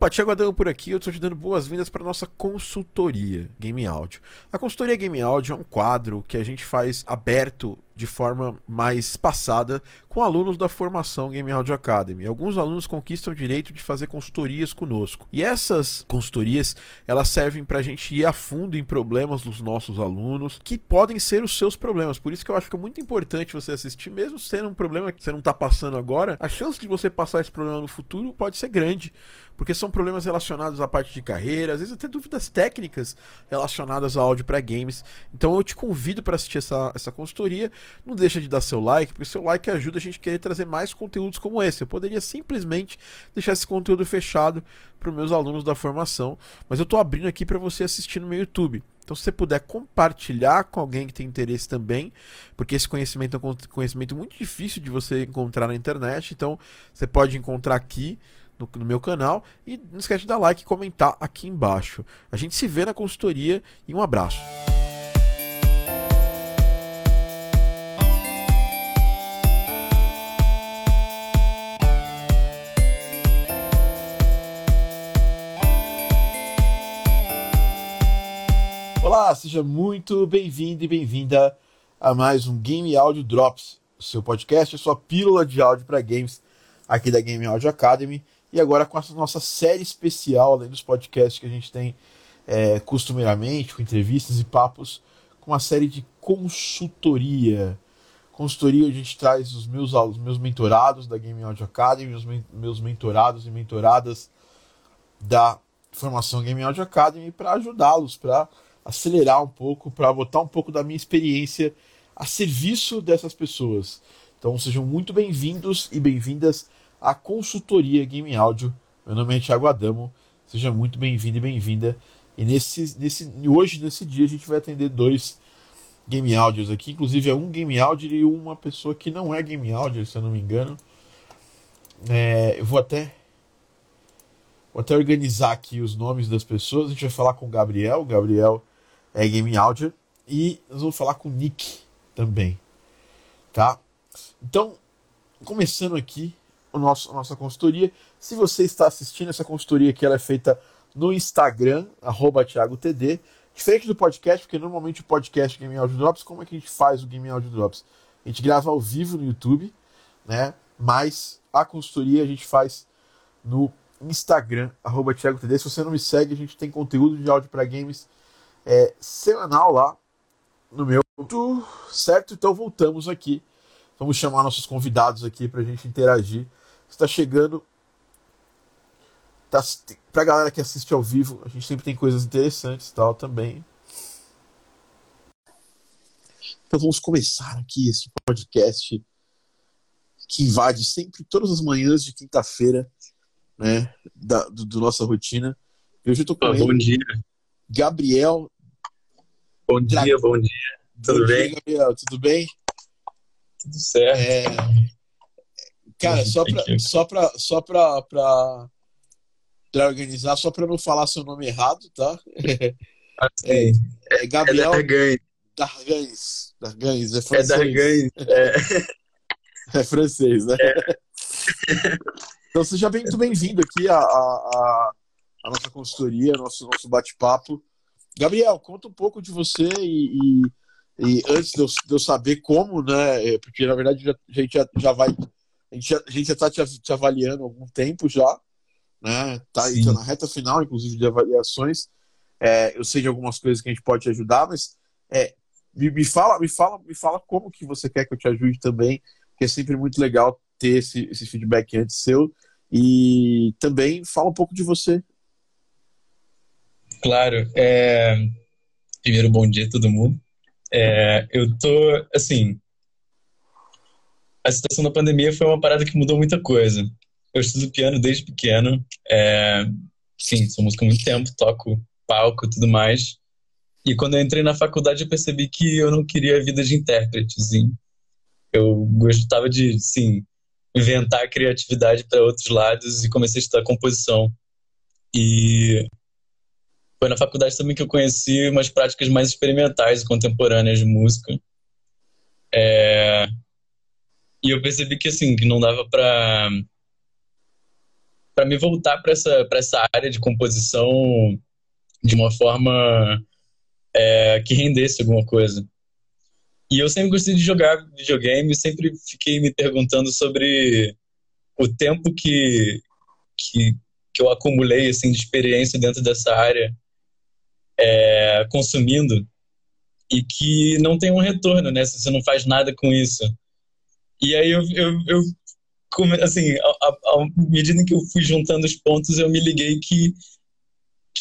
Opa, Thiago Adão por aqui, eu estou te dando boas-vindas para nossa consultoria Game Audio. A consultoria Game Audio é um quadro que a gente faz aberto de forma mais passada com alunos da formação Game Audio Academy. Alguns alunos conquistam o direito de fazer consultorias conosco. E essas consultorias, elas servem para a gente ir a fundo em problemas dos nossos alunos, que podem ser os seus problemas. Por isso que eu acho que é muito importante você assistir, mesmo sendo um problema que você não está passando agora, a chance de você passar esse problema no futuro pode ser grande porque são problemas relacionados à parte de carreira, às vezes até dúvidas técnicas relacionadas ao áudio para games. Então eu te convido para assistir essa, essa consultoria. Não deixa de dar seu like, porque seu like ajuda a gente a querer trazer mais conteúdos como esse. Eu poderia simplesmente deixar esse conteúdo fechado para os meus alunos da formação, mas eu estou abrindo aqui para você assistir no meu YouTube. Então, se você puder compartilhar com alguém que tem interesse também, porque esse conhecimento é um conhecimento muito difícil de você encontrar na internet, então você pode encontrar aqui no, no, meu canal. E não esquece de dar like e comentar aqui embaixo. A gente se vê na consultoria e um abraço. Olá, seja muito bem-vindo e bem-vinda a mais um Game Audio Drops, o seu podcast, a sua pílula de áudio para games aqui da Game Audio Academy. E agora com essa nossa série especial, além dos podcasts que a gente tem é, costumeiramente, com entrevistas e papos, com uma série de consultoria. Consultoria a gente traz os meus os meus mentorados da Game Audio Academy, os meus mentorados e mentoradas da formação Game Audio Academy para ajudá-los, para acelerar um pouco, para botar um pouco da minha experiência a serviço dessas pessoas. Então sejam muito bem-vindos e bem-vindas a consultoria Game Audio. Meu nome é Thiago Adamo, seja muito bem-vindo e bem-vinda. E nesse, nesse, hoje, nesse dia, a gente vai atender dois Game Audios aqui. Inclusive, é um Game Audio e uma pessoa que não é Game Audio, se eu não me engano. É, eu vou até, vou até organizar aqui os nomes das pessoas. A gente vai falar com o Gabriel. O Gabriel é Game Audio. E nós vamos falar com o Nick também. Tá? Então, começando aqui, o nosso, a nossa consultoria. Se você está assistindo essa consultoria aqui, ela é feita no Instagram, arroba ThiagoTD. Diferente do podcast, porque normalmente o podcast Game Audio Drops, como é que a gente faz o Game Audio Drops? A gente grava ao vivo no YouTube, né? Mas a consultoria a gente faz no Instagram, arroba ThiagoTD. Se você não me segue, a gente tem conteúdo de áudio para games é, semanal lá no meu. Certo? Então voltamos aqui. Vamos chamar nossos convidados aqui para a gente interagir está chegando. Tá, pra galera que assiste ao vivo, a gente sempre tem coisas interessantes e tal também. Então vamos começar aqui esse podcast que invade sempre todas as manhãs de quinta-feira, né, da do, do, nossa rotina. E hoje eu tô com oh, ele, Bom dia. Gabriel. Bom dia, bom dia. Tudo bom bem? Dia, Gabriel, tudo bem? Tudo certo. É, Cara, só pra, só pra, só pra, pra, pra organizar, só pra não falar seu nome errado, tá? É, é Gabriel é Dargães. Dargães. É, é francês. É Dargães, é. é francês, né? É. Então seja muito bem-vindo aqui à, à, à, nossa consultoria, nosso, nosso bate-papo. Gabriel, conta um pouco de você e, e, e antes de eu, de eu, saber como, né? Porque na verdade já, a gente já, já vai a gente já, a gente já está te, te, avaliando há algum tempo já, né? Tá, tá na reta final, inclusive, de avaliações. É, eu sei de algumas coisas que a gente pode te ajudar, mas é, me, me, fala, me fala, me fala como que você quer que eu te ajude também, que é sempre muito legal ter esse, esse feedback antes seu. E também fala um pouco de você. Claro. É... Primeiro, bom dia a todo mundo. É, eu tô, assim, a situação da pandemia foi uma parada que mudou muita coisa. Eu estudo piano desde pequeno. É, sim, sou músico há muito tempo, toco palco e tudo mais. E quando eu entrei na faculdade, eu percebi que eu não queria a vida de intérprete. Sim. Eu gostava de, sim, inventar criatividade para outros lados e comecei a estudar composição. E foi na faculdade também que eu conheci umas práticas mais experimentais e contemporâneas de música. É, e eu percebi que, assim, que não dava pra, para me voltar para essa, essa área de composição de uma forma é, que rendesse alguma coisa. E eu sempre gostei de jogar videogame, sempre fiquei me perguntando sobre o tempo que, que, que eu acumulei assim, de experiência dentro dessa área, é, consumindo, e que não tem um retorno, né? Se você não faz nada com isso. E aí eu, eu, eu assim, à medida que eu fui juntando os pontos, eu me liguei que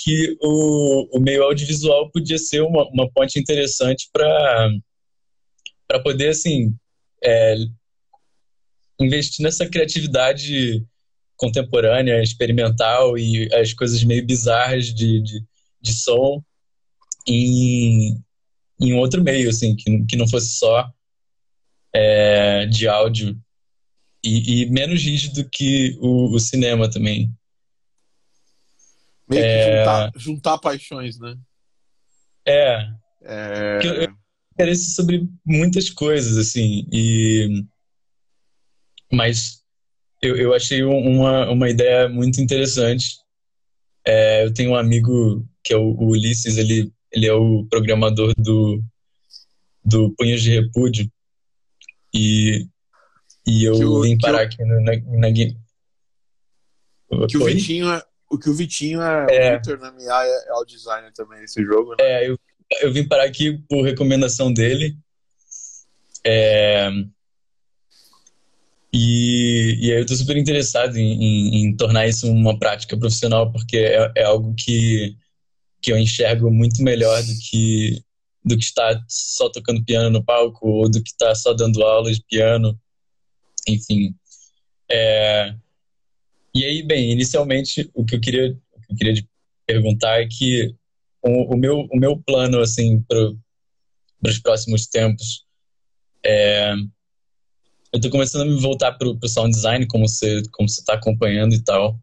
que o, o meio audiovisual podia ser uma, uma ponte interessante para para poder assim é, investir nessa criatividade contemporânea, experimental e as coisas meio bizarras de, de, de som em, em outro meio, assim, que, que não fosse só é, de áudio e, e, menos rígido que o, o cinema também. Meio é... que juntar, juntar paixões, né? É. é... Eu, eu interesse sobre muitas coisas, assim, e... Mas eu, eu achei uma, uma ideia muito interessante. É, eu tenho um amigo que é o, o Ulisses, ele, ele é o programador do, do Punhos de Repúdio, e, e eu o, vim parar aqui no, na, na Que o Vitinho, é, o que o Vitinho é, é. o Victor na minha é, é o designer também nesse jogo. Né? É, eu, eu vim parar aqui por recomendação dele. É, e, e aí eu tô super interessado em, em, em, tornar isso uma prática profissional, porque é, é, algo que, que eu enxergo muito melhor do que, do que estar só tocando piano no palco ou do que estar só dando aulas de piano. Enfim. É, e aí, bem, inicialmente, o que eu queria, o que eu queria perguntar é que o, o, meu, o meu plano, assim, para os próximos tempos é eu tô começando a me voltar pro, pro sound design, como você, como você tá acompanhando e tal.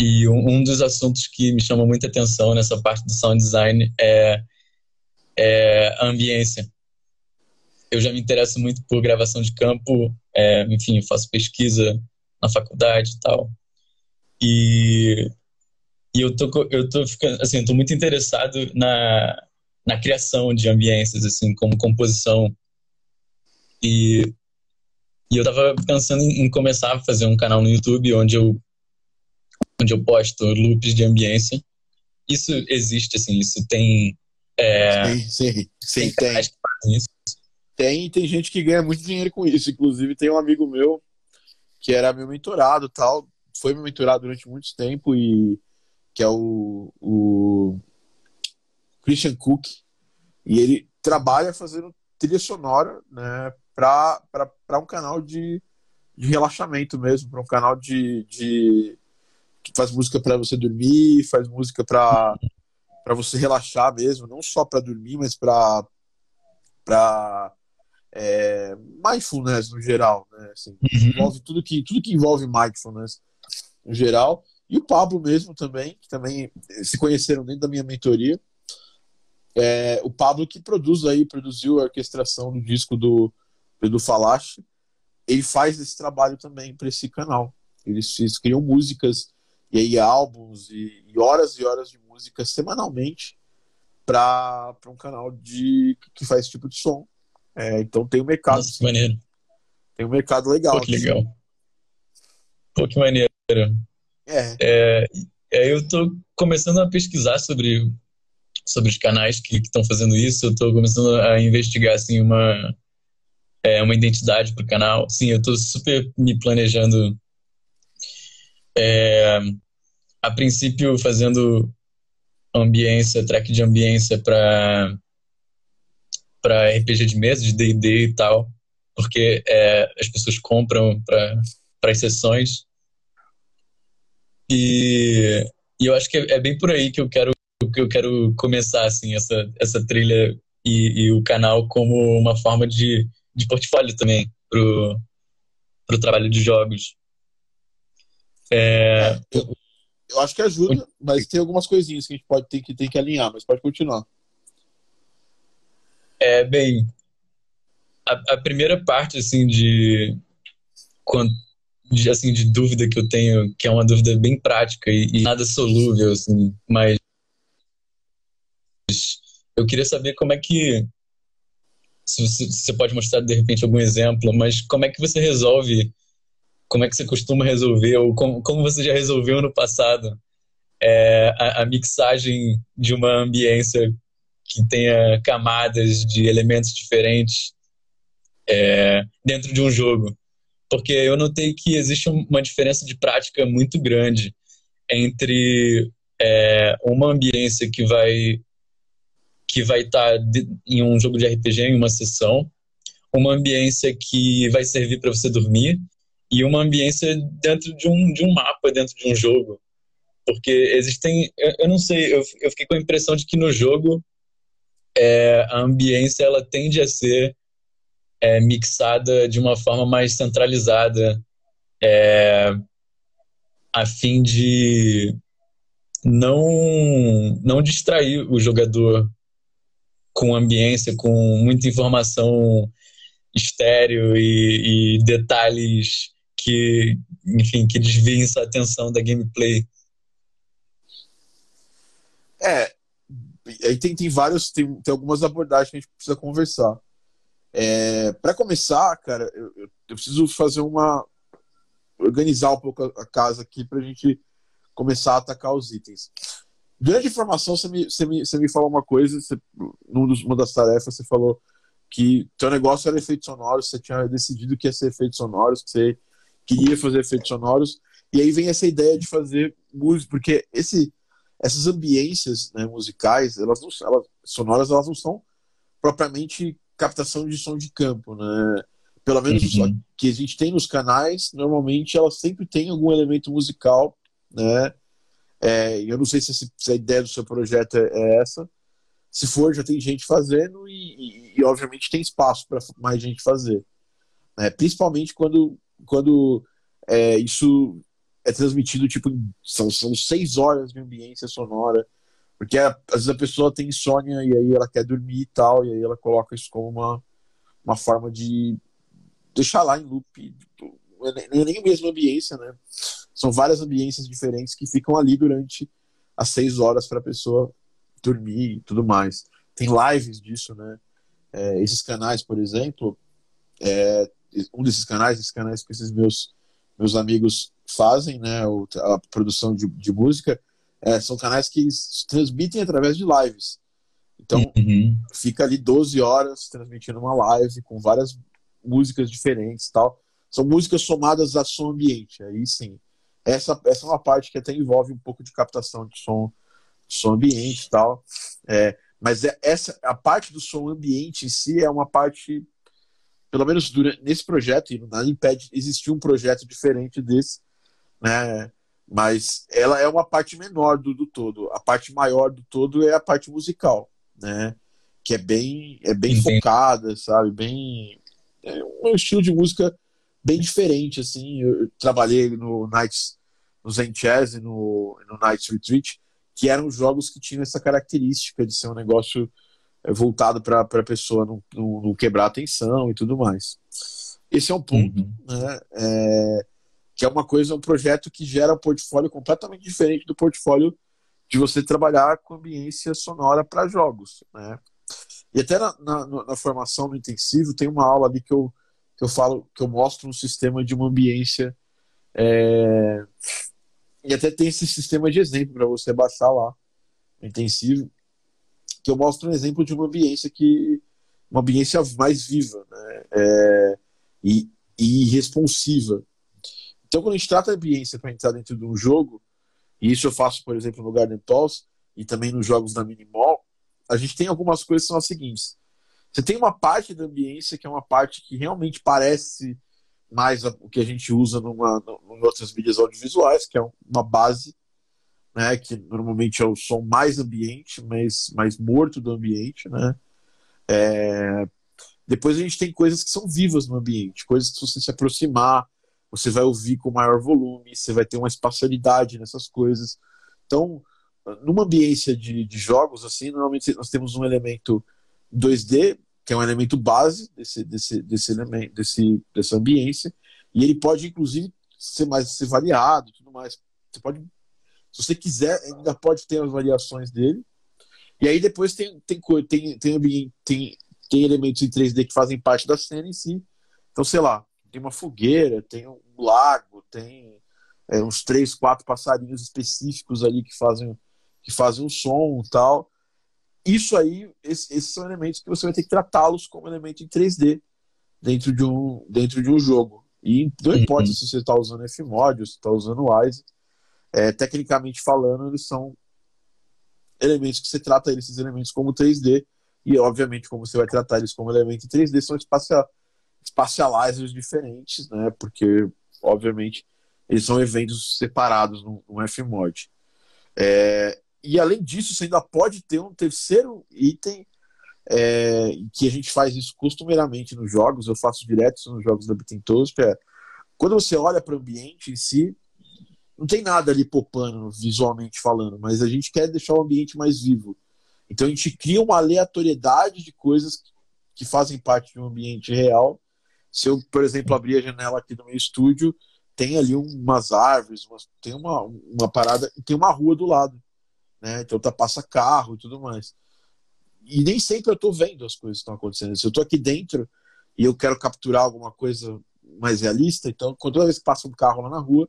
E um, dos assuntos que me chama muita atenção nessa parte do sound design é, é a ambiência. Eu já me interesso muito por gravação de campo, é, enfim, faço pesquisa na faculdade e tal. E, e eu tô, eu tô ficando, assim, tô muito interessado na, na criação de ambiências, assim, como composição e, e eu tava pensando em, começar a fazer um canal no YouTube onde eu, onde eu posto loops de ambiência. Isso existe, assim, isso tem. É, sim, sim, sim, tem. Tem. tem, tem gente que ganha muito dinheiro com isso. Inclusive, tem um amigo meu que era meu mentorado tal, foi meu mentorado durante muito tempo e que é o, o Christian Cook e ele trabalha fazendo trilha sonora, né, para um canal de, de relaxamento mesmo, para um canal de, de faz música para você dormir, faz música para para você relaxar mesmo, não só para dormir, mas para para é, mindfulness no geral, né? Assim, uhum. envolve tudo que tudo que envolve mindfulness no geral. E o Pablo mesmo também, que também se conheceram dentro da minha mentoria. É, o Pablo que produz aí, produziu a orquestração do disco do do Falache, ele faz esse trabalho também para esse canal. Eles, eles, criam músicas e aí álbuns e, e horas e horas de música semanalmente para um canal de que faz esse tipo de som. É, então tem um mercado. Nossa, que maneiro. Tem um mercado legal. Pô, que legal. Pô, que maneiro. É. é. É, eu tô começando a pesquisar sobre, sobre os canais que estão fazendo isso. Eu tô começando a investigar assim uma é, uma identidade para o canal. Sim, eu estou super me planejando. É, a princípio, fazendo ambiência, track de ambiência para para RPG de mesa, de D&D e tal, porque é, as pessoas compram para as sessões. E, e, eu acho que é, é, bem por aí que eu quero que eu quero começar assim essa essa trilha e, e o canal como uma forma de de portfólio também pro, pro trabalho de jogos. É... Eu, eu, acho que ajuda, mas tem algumas coisinhas que a gente pode ter que, ter que alinhar, mas pode continuar. É, bem, a, a primeira parte, assim, de, de, assim, de dúvida que eu tenho, que é uma dúvida bem prática e, e nada solúvel, assim, mas eu queria saber como é que se você pode mostrar de repente algum exemplo, mas como é que você resolve, como é que você costuma resolver ou como, como você já resolveu no passado é, a, a mixagem de uma ambiência que tenha camadas de elementos diferentes é, dentro de um jogo. Porque eu notei que existe uma diferença de prática muito grande entre é, uma ambiência que vai que vai estar tá em um jogo de RPG, em uma sessão, uma ambiência que vai servir para você dormir e uma ambiência dentro de um, de um mapa, dentro de um jogo. Porque existem, eu, eu não sei, eu, eu fiquei com a impressão de que no jogo é, a ambiência ela tende a ser é, mixada de uma forma mais centralizada, é, a fim de não, não distrair o jogador com ambiência, com muita informação estéreo e, e detalhes que, enfim, que desviem sua atenção da gameplay. É, aí tem, tem vários, tem, tem algumas abordagens que a gente precisa conversar. É, para começar, cara, eu, eu, preciso fazer uma. organizar um pouco a, casa aqui para a gente começar a atacar os itens. Durante a informação, você me, você me, você me falou uma coisa, você, numa das tarefas, você falou que teu negócio era efeitos sonoros, você tinha decidido que ia ser efeitos sonoros, que você queria fazer efeitos sonoros, e aí vem essa ideia de fazer música, porque esse, essas ambiências né, musicais, elas não, elas, sonoras, elas não são propriamente captação de som de campo, né? Pelo menos uhum. que a gente tem nos canais, normalmente elas sempre têm algum elemento musical, né? É, eu não sei se, se, a ideia do seu projeto é, é essa. Se for, já tem gente fazendo e, e, e obviamente tem espaço para mais gente fazer. Né? Principalmente quando, quando é, isso é transmitido, tipo, são, são seis horas de ambiência sonora porque às vezes a pessoa tem insônia e aí ela quer dormir e tal, e aí ela coloca isso como uma, uma forma de deixar lá em loop. Não é nem a mesma ambiência, né? São várias ambiências diferentes que ficam ali durante as seis horas para a pessoa dormir e tudo mais. Tem lives disso, né? É, esses canais, por exemplo, é, um desses canais, esses canais que esses meus, meus amigos fazem, né? A produção de, de música, é, são canais que transmitem através de lives. Então, uhum. fica ali 12 horas transmitindo uma live com várias músicas diferentes tal. São músicas somadas a som ambiente. Aí sim. Essa, essa é uma parte que até envolve um pouco de captação de som, som ambiente e tal. É, mas é, essa, a parte do som ambiente em si é uma parte, pelo menos durante, nesse projeto, e nada impede existir um projeto diferente desse, né? mas ela é uma parte menor do, do todo. A parte maior do todo é a parte musical, né? Que é bem, é bem focada, sabe? Bem, é um estilo de música bem diferente, assim. Eu trabalhei no Nights, no Zen Jazz e no, no Nights Retreat, que eram jogos que tinham essa característica de ser um negócio voltado para a pessoa não, não, não, quebrar a atenção e tudo mais. Esse é um ponto, uhum. né? É, que é uma coisa, um projeto que gera um portfólio completamente diferente do portfólio de você trabalhar com ambiência sonora para jogos, né? E até na, na, na, formação no intensivo tem uma aula ali que eu, que eu falo, que eu mostro um sistema de uma ambiência é... e até tem esse sistema de exemplo para você baixar lá no intensivo, que eu mostro um exemplo de uma ambiência que uma ambiência mais viva, né? É... E, e responsiva, então, quando a gente trata a ambiência para entrar dentro de um jogo, e isso eu faço, por exemplo, no Garden Tools e também nos jogos da Minimall, a gente tem algumas coisas que são as seguintes. Você tem uma parte da ambiência que é uma parte que realmente parece mais o que a gente usa numa, em outras mídias audiovisuais, que é uma base, né, que normalmente é o som mais ambiente, mais, mais morto do ambiente, né? É... Depois a gente tem coisas que são vivas no ambiente, coisas que se você se aproximar, você vai ouvir com maior volume, você vai ter uma espacialidade nessas coisas. Então, numa ambiência de, de jogos, assim, normalmente nós temos um elemento 2D, que é um elemento base desse, desse, desse elemento, desse, dessa ambiência, e ele pode, inclusive, ser mais ser variado, tudo mais. Você pode, se você quiser, ainda pode ter as variações dele. E aí depois tem tem tem tem, tem, tem elementos em 3D que fazem parte da cena em si. Então, sei lá, tem uma fogueira, tem um lago, tem é, uns três, quatro passarinhos específicos ali que fazem que fazem um som e tal. Isso aí, esses são elementos que você vai ter que tratá-los como elemento em 3D dentro de um, dentro de um jogo. E não importa uhum. se você está usando Fmod ou se está usando Wise, é, tecnicamente falando, eles são elementos que você trata esses elementos como 3D. E, obviamente, como você vai tratar eles como elemento em 3D, são espacial, espacializers diferentes, né? Porque, obviamente, eles são eventos separados no, no Fmod. É, e além disso, você ainda pode ter um terceiro item é, que a gente faz isso costumeiramente nos jogos, eu faço direto nos jogos da Bitintos, que é quando você olha para o ambiente em si, não tem nada ali popando visualmente falando, mas a gente quer deixar o ambiente mais vivo. Então a gente cria uma aleatoriedade de coisas que, fazem parte de um ambiente real. Se eu, por exemplo, abrir a janela aqui do meu estúdio, tem ali umas árvores, umas, tem uma, uma parada, tem uma rua do lado né? Então tá, passa carro e tudo mais. E nem sempre eu tô vendo as coisas que estão acontecendo. Se eu tô aqui dentro e eu quero capturar alguma coisa mais realista, então toda vez que passa um carro lá na rua,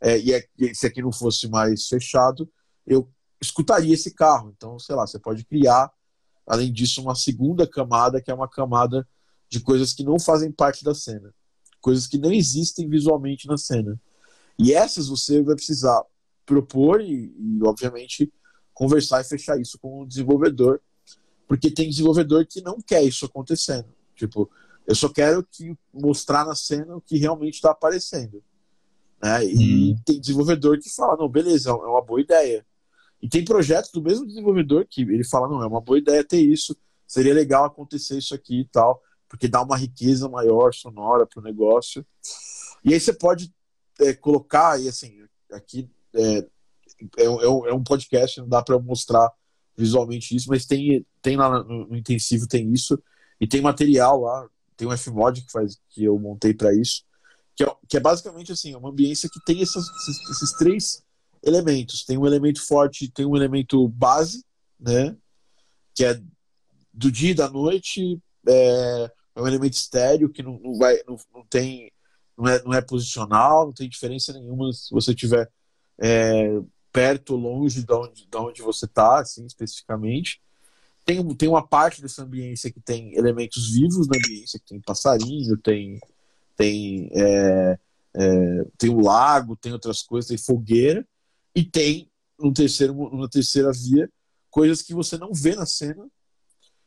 é, e, é, se aqui não fosse mais fechado, eu escutaria esse carro. Então, sei lá, você pode criar, além disso, uma segunda camada, que é uma camada de coisas que não fazem parte da cena, coisas que não existem visualmente na cena. E essas você vai precisar propor e, e, obviamente, conversar e fechar isso com o desenvolvedor, porque tem desenvolvedor que não quer isso acontecendo. Tipo, eu só quero que mostrar na cena o que realmente está aparecendo. Né? E hum. tem desenvolvedor que fala, não, beleza, é uma boa ideia. E tem projetos do mesmo desenvolvedor que ele fala, não, é uma boa ideia ter isso, seria legal acontecer isso aqui e tal, porque dá uma riqueza maior sonora para o negócio. E aí você pode é, colocar, e assim, aqui é, é, é, um, é um podcast, não dá para mostrar visualmente isso, mas tem, tem lá no, no, intensivo tem isso e tem material lá, tem um Fmod que faz que eu montei para isso, que é, que é basicamente assim, uma ambiência que tem esses, esses, esses, três elementos. Tem um elemento forte, tem um elemento base, né, que é do dia e da noite, é, é um elemento estéreo que não, não vai, não, não tem, não é, não é posicional, não tem diferença nenhuma se você tiver é, perto ou longe de onde, de onde você está, assim, especificamente. Tem, tem uma parte dessa ambiência que tem elementos vivos na ambiência, que tem passarinho, tem, tem, é, é, tem um lago, tem outras coisas, tem fogueira, e tem, no terceiro, numa terceira via, coisas que você não vê na cena,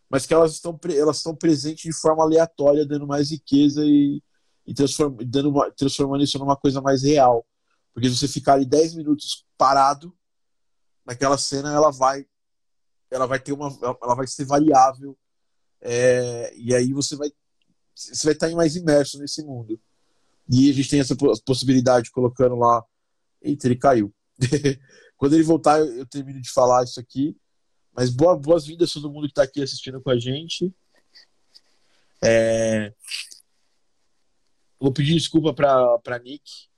mas que elas estão, elas estão presentes de forma aleatória, dando mais riqueza e, e transform, dando transformando isso numa coisa mais real. Porque se você ficar ali 10 minutos parado, naquela cena ela vai ela vai ter uma ela vai ser variável é, e aí você vai você vai estar mais imerso nesse mundo e a gente tem essa possibilidade colocando lá eita ele caiu quando ele voltar eu, termino de falar isso aqui mas boa, boas-vindas a todo mundo que está aqui assistindo com a gente é... vou pedir desculpa para Nick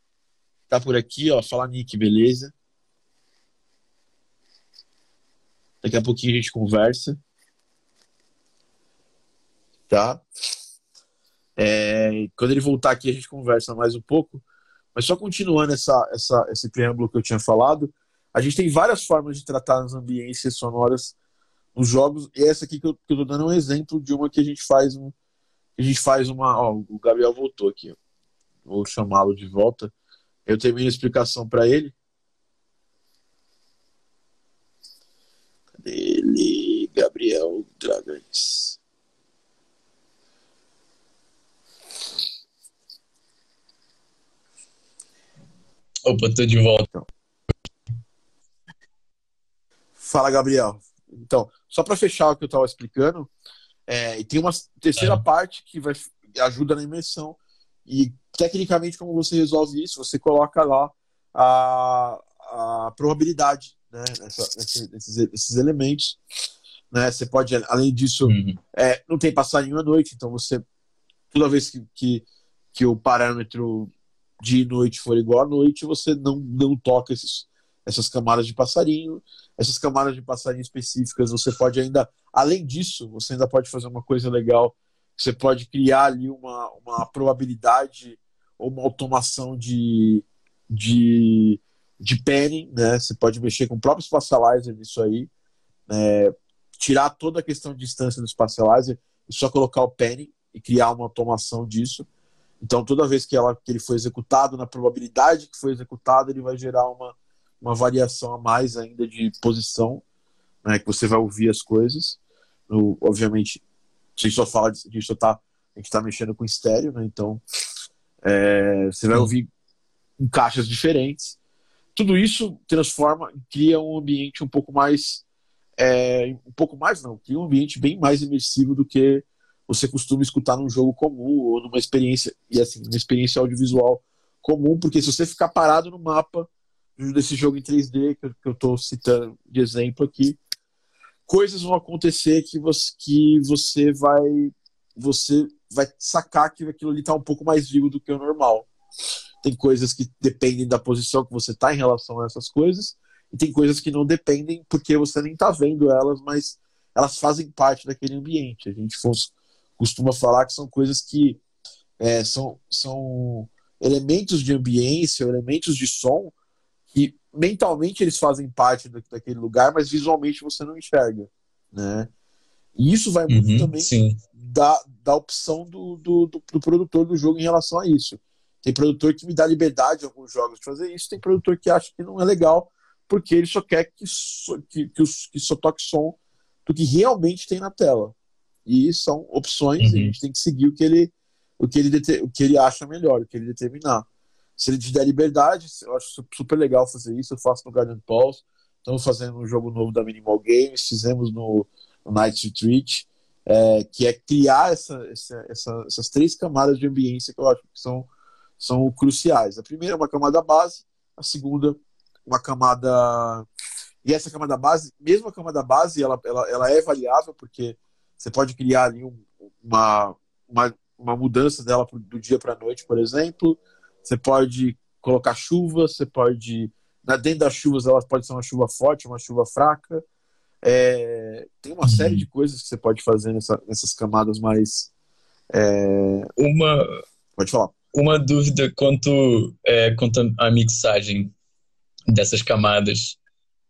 tá por aqui, ó. Fala, Nick, beleza? Daqui a pouquinho a gente conversa. Tá? É, quando ele voltar aqui, a gente conversa mais um pouco. Mas só continuando essa, essa, esse preâmbulo que eu tinha falado, a gente tem várias formas de tratar as ambiências sonoras nos jogos. E essa aqui que eu, que eu tô dando é um exemplo de uma que a gente faz um, a gente faz uma. Ó, o Gabriel voltou aqui. Vou chamá-lo de volta. Eu termino a explicação para ele. Cadê ele? Gabriel Dragões. Opa, tô de volta. Fala, Gabriel. Então, só para fechar o que eu estava explicando, é, e tem uma terceira é. parte que vai ajuda na imersão, e tecnicamente, como você resolve isso? Você coloca lá a, a probabilidade né, nessa, nesses, nesses elementos. Né? Você pode, além disso, uhum. é, não tem passarinho à noite, então você, toda vez que, que, que o parâmetro de noite for igual à noite, você não, não toca esses, essas camadas de passarinho. Essas camadas de passarinho específicas, você pode ainda, além disso, você ainda pode fazer uma coisa legal. Você pode criar ali uma, uma probabilidade ou uma automação de, de, de panning, né? Você pode mexer com o próprio Spatializer nisso aí, né? tirar toda a questão de distância do Spatializer e só colocar o panning e criar uma automação disso. Então, toda vez que, ela, que ele foi executado, na probabilidade que foi executado, ele vai gerar uma, uma variação a mais ainda de posição, né, que você vai ouvir as coisas. No, obviamente, a gente só fala de, a gente só tá, a gente está mexendo com estéreo, né, então é, você vai ouvir em caixas diferentes. Tudo isso transforma, cria um ambiente um pouco mais, é, um pouco mais não, cria um ambiente bem mais imersivo do que você costuma escutar num jogo comum ou numa experiência e assim, uma experiência audiovisual comum, porque se você ficar parado no mapa desse jogo em 3D que eu estou citando de exemplo aqui, coisas vão acontecer que você, que você vai você vai sacar que aquilo ali está um pouco mais vivo do que o normal. Tem coisas que dependem da posição que você está em relação a essas coisas, e tem coisas que não dependem porque você nem está vendo elas, mas elas fazem parte daquele ambiente. A gente costuma falar que são coisas que é, são, são elementos de ambiência, elementos de som que mentalmente eles fazem parte daquele lugar, mas visualmente você não enxerga, né? E isso vai muito Uhum, também sim. da, da opção do, do, do, do produtor do jogo em relação a isso. Tem produtor que me dá liberdade em alguns jogos de fazer isso, tem produtor que acha que não é legal, porque ele só quer que, só, que, que, os, que só toque som do que realmente tem na tela. E são opções, e a Uhum. gente tem que seguir o que ele, o que ele, o que ele acha melhor, o que ele determinar. Se ele te der liberdade, eu acho su- super legal fazer isso. Eu faço no Guardian Pulse, estamos fazendo um jogo novo da Minimal Games, fizemos no, no Night Retreat, é, que é criar essa, essa- essa- essas três camadas de ambiência que eu acho que são, são cruciais. A primeira é uma camada base, a segunda, uma camada. E essa camada base, mesmo a camada base, ela, ela, ela é variável, porque você pode criar ali um- uma, uma, uma mudança dela do dia para a noite, por exemplo. Você pode colocar chuva, você pode. na- Dentro das chuvas, ela pode ser uma chuva forte, uma chuva fraca. É, tem uma Uhum. série de coisas que você pode fazer nessa- nessas camadas mais. é, Uma, pode falar. uma dúvida quanto, é, quanto à mixagem dessas camadas.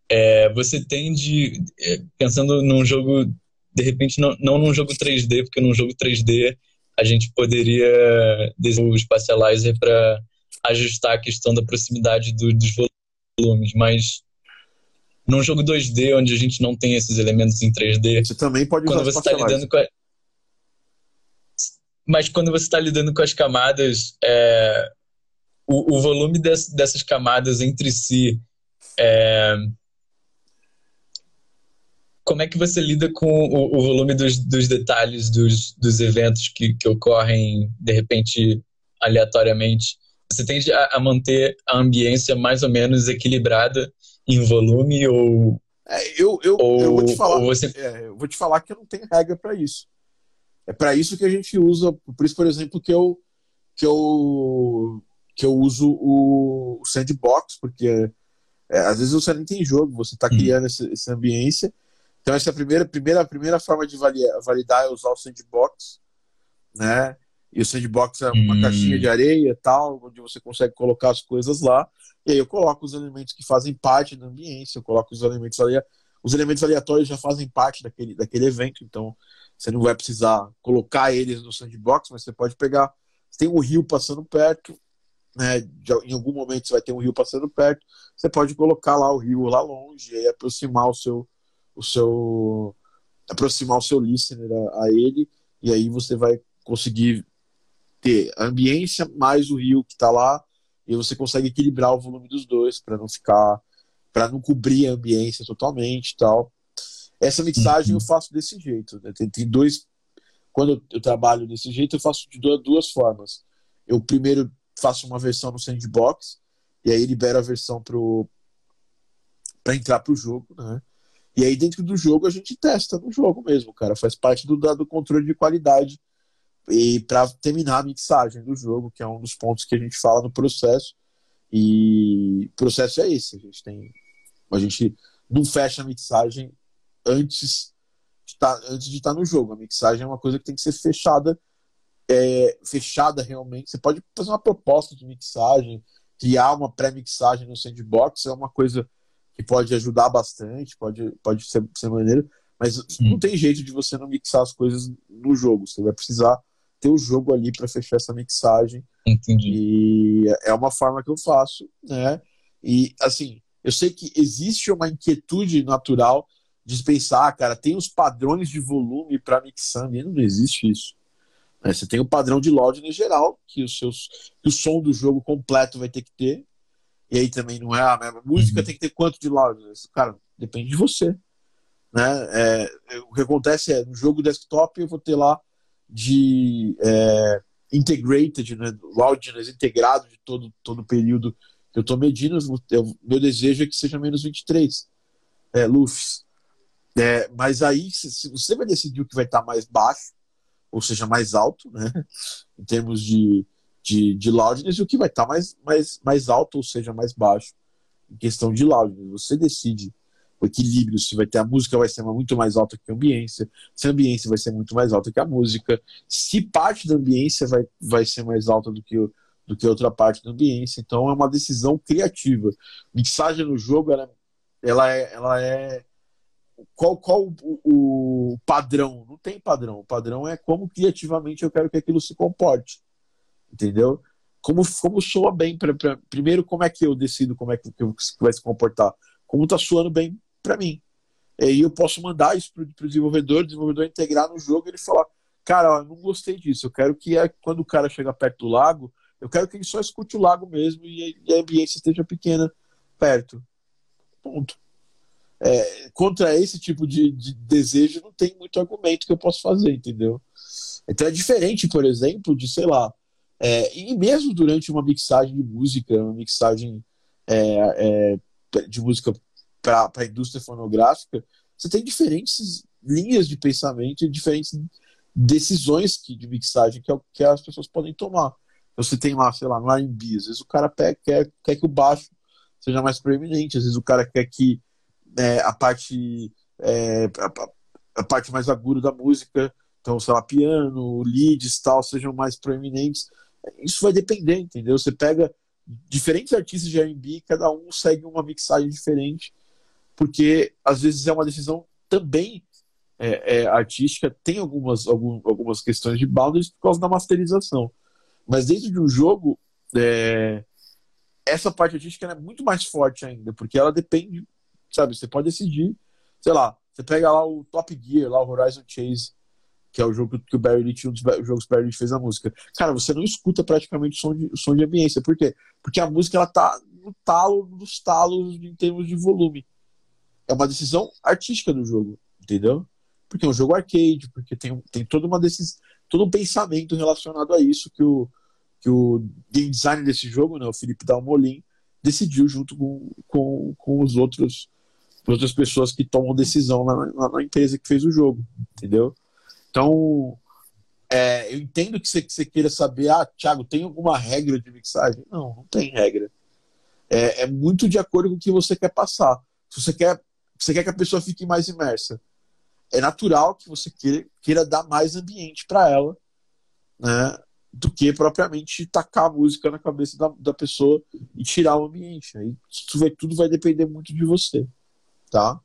É, você tende, é, pensando num jogo, de repente, não, não num jogo 3D, porque num jogo 3D a gente poderia desenvolver o Spatializer para ajustar a questão da proximidade do- dos volumes, mas num jogo 2D, onde a gente não tem esses elementos em 3D, Você também pode quando usar você está lidando com a... mas quando você está lidando com as camadas é, o, o volume des- dessas camadas entre si é, como é que você lida com o, o volume dos, dos detalhes dos, dos eventos que, que ocorrem de repente aleatoriamente você tende a, a manter a ambiência mais ou menos equilibrada em volume ou, É, eu, eu, ou, eu vou te falar. você é, eu vou te falar que eu não tenho regra para isso. É para isso que a gente usa, por isso, por exemplo, que eu que eu que eu uso o, sandbox, porque é, às vezes você nem tem jogo, você está Uhum. criando esse, essa ambiência. Então essa é a primeira primeira primeira forma de validar, validar é usar o sandbox, né? E o sandbox é uma Hum. caixinha de areia, tal, onde você consegue colocar as coisas lá. E aí eu coloco os elementos que fazem parte da ambiência, eu coloco os elementos ali os elementos aleatórios já fazem parte daquele, daquele evento, então você não vai precisar colocar eles no sandbox, mas você pode pegar. Você tem um rio passando perto, né? Em algum momento você vai ter um rio passando perto, você pode colocar lá o rio lá longe e aproximar o seu, o seu, aproximar o seu listener a, a ele, e aí você vai conseguir ter a ambiência mais o rio que está lá, e você consegue equilibrar o volume dos dois para não ficar para não cobrir a ambiência totalmente e tal. Essa mixagem Uhum. eu faço desse jeito. Né? Tem, tem dois. Quando eu, eu trabalho desse jeito, eu faço de duas, duas formas. Eu primeiro faço uma versão no sandbox, e aí libero a versão para entrar pro jogo, né? E aí dentro do jogo a gente testa no jogo mesmo, cara. Faz parte do, do controle de qualidade e para terminar a mixagem do jogo, que é um dos pontos que a gente fala no processo. E o processo é esse: a gente tem. A gente não fecha a mixagem antes de tá, estar tá no jogo. A mixagem é uma coisa que tem que ser fechada, é, fechada realmente. Você pode fazer uma proposta de mixagem, criar uma pré-mixagem no sandbox, é uma coisa que pode ajudar bastante, pode, pode ser, ser maneiro, mas hum. não tem jeito de você não mixar as coisas no jogo. Você vai precisar ter o jogo ali para fechar essa mixagem. Entendi. E é uma forma que eu faço, né? E assim, eu sei que existe uma inquietude natural de pensar, cara, tem os padrões de volume para mixando, e não existe isso. Né? Você tem o padrão de loudness geral, que, os seus, que o som do jogo completo vai ter que ter, e aí também não é a mesma música, uhum. tem que ter quanto de loudness? Cara, depende de você. Né? É, o que acontece é, no jogo desktop eu vou ter lá de é, integrated, né, loudness integrado de todo, todo o período que eu estou medindo, eu, meu desejo é que seja menos 23 é, lufs. É, mas aí, se, se, você vai decidir o que vai estar mais baixo, ou seja, mais alto, né, em termos de, de, de loudness, e o que vai estar mais, mais, mais alto, ou seja, mais baixo, em questão de loudness. Você decide o equilíbrio, se vai ter a música vai ser muito mais alta que a ambiência, se a ambiência vai ser muito mais alta que a música, se parte da ambiência vai, vai ser mais alta do que, do que outra parte da ambiência. Então é uma decisão criativa. Mixagem no jogo, ela, ela é. Ela é qual qual o, o padrão? Não tem padrão. O padrão é como criativamente eu quero que aquilo se comporte. Entendeu? Como, como soa bem. Pra, pra, primeiro, como é que eu decido como é que, que vai se comportar? Como está soando bem para mim. E eu posso mandar isso para o desenvolvedor, o desenvolvedor integrar no jogo e ele falar: Cara, eu não gostei disso. Eu quero que é, quando o cara chega perto do lago, eu quero que ele só escute o lago mesmo e a ambiência esteja pequena perto. Ponto. É, contra esse tipo de, de, desejo, não tem muito argumento que eu possa fazer, entendeu? Então é diferente, por exemplo, de, sei lá, é, e mesmo durante uma mixagem de música, uma mixagem é, é de música para a indústria fonográfica, você tem diferentes linhas de pensamento e diferentes decisões que, de mixagem que, que as pessoas podem tomar. Você tem lá, sei lá, no R&B, às vezes o cara quer, quer, quer que o baixo seja mais preeminente, às vezes o cara quer que é, a parte é, a, a, parte mais aguda da música, então, sei lá, piano, leads tal, sejam mais proeminentes. Isso vai depender, entendeu? Você pega diferentes artistas de R&B, cada um segue uma mixagem diferente porque às vezes é uma decisão também é, é, artística, tem algumas, algum, algumas questões de boundaries por causa da masterização. Mas dentro de um jogo, é, essa parte artística é muito mais forte ainda, porque ela depende, sabe? Você pode decidir, sei lá, você pega lá o Top Gear, lá o Horizon Chase, que é o jogo que o Barry Leach, um dos jogos que o Barry fez a música. Cara, você não escuta praticamente o som de, som de ambiência. Por quê? Porque a música ela tá no talo dos talos em termos de volume é uma decisão artística do jogo, entendeu? Porque é um jogo arcade, porque tem, tem toda uma decisão, todo um pensamento relacionado a isso que o, que o game designer desse jogo, né, o Felipe Dalmolin, decidiu junto com, com, com os outros outras pessoas que tomam decisão na, na empresa que fez o jogo, entendeu? Então, é, eu entendo que você, que você queira saber, ah, Thiago, tem alguma regra de mixagem? Não, não tem regra. É, é muito de acordo com o que você quer passar. Se você quer você quer que a pessoa fique mais imersa. É natural que você queira, queira dar mais ambiente para ela, né? Do que propriamente tacar a música na cabeça da, da pessoa e tirar o ambiente. Aí tudo vai, tudo vai depender muito de você, tá?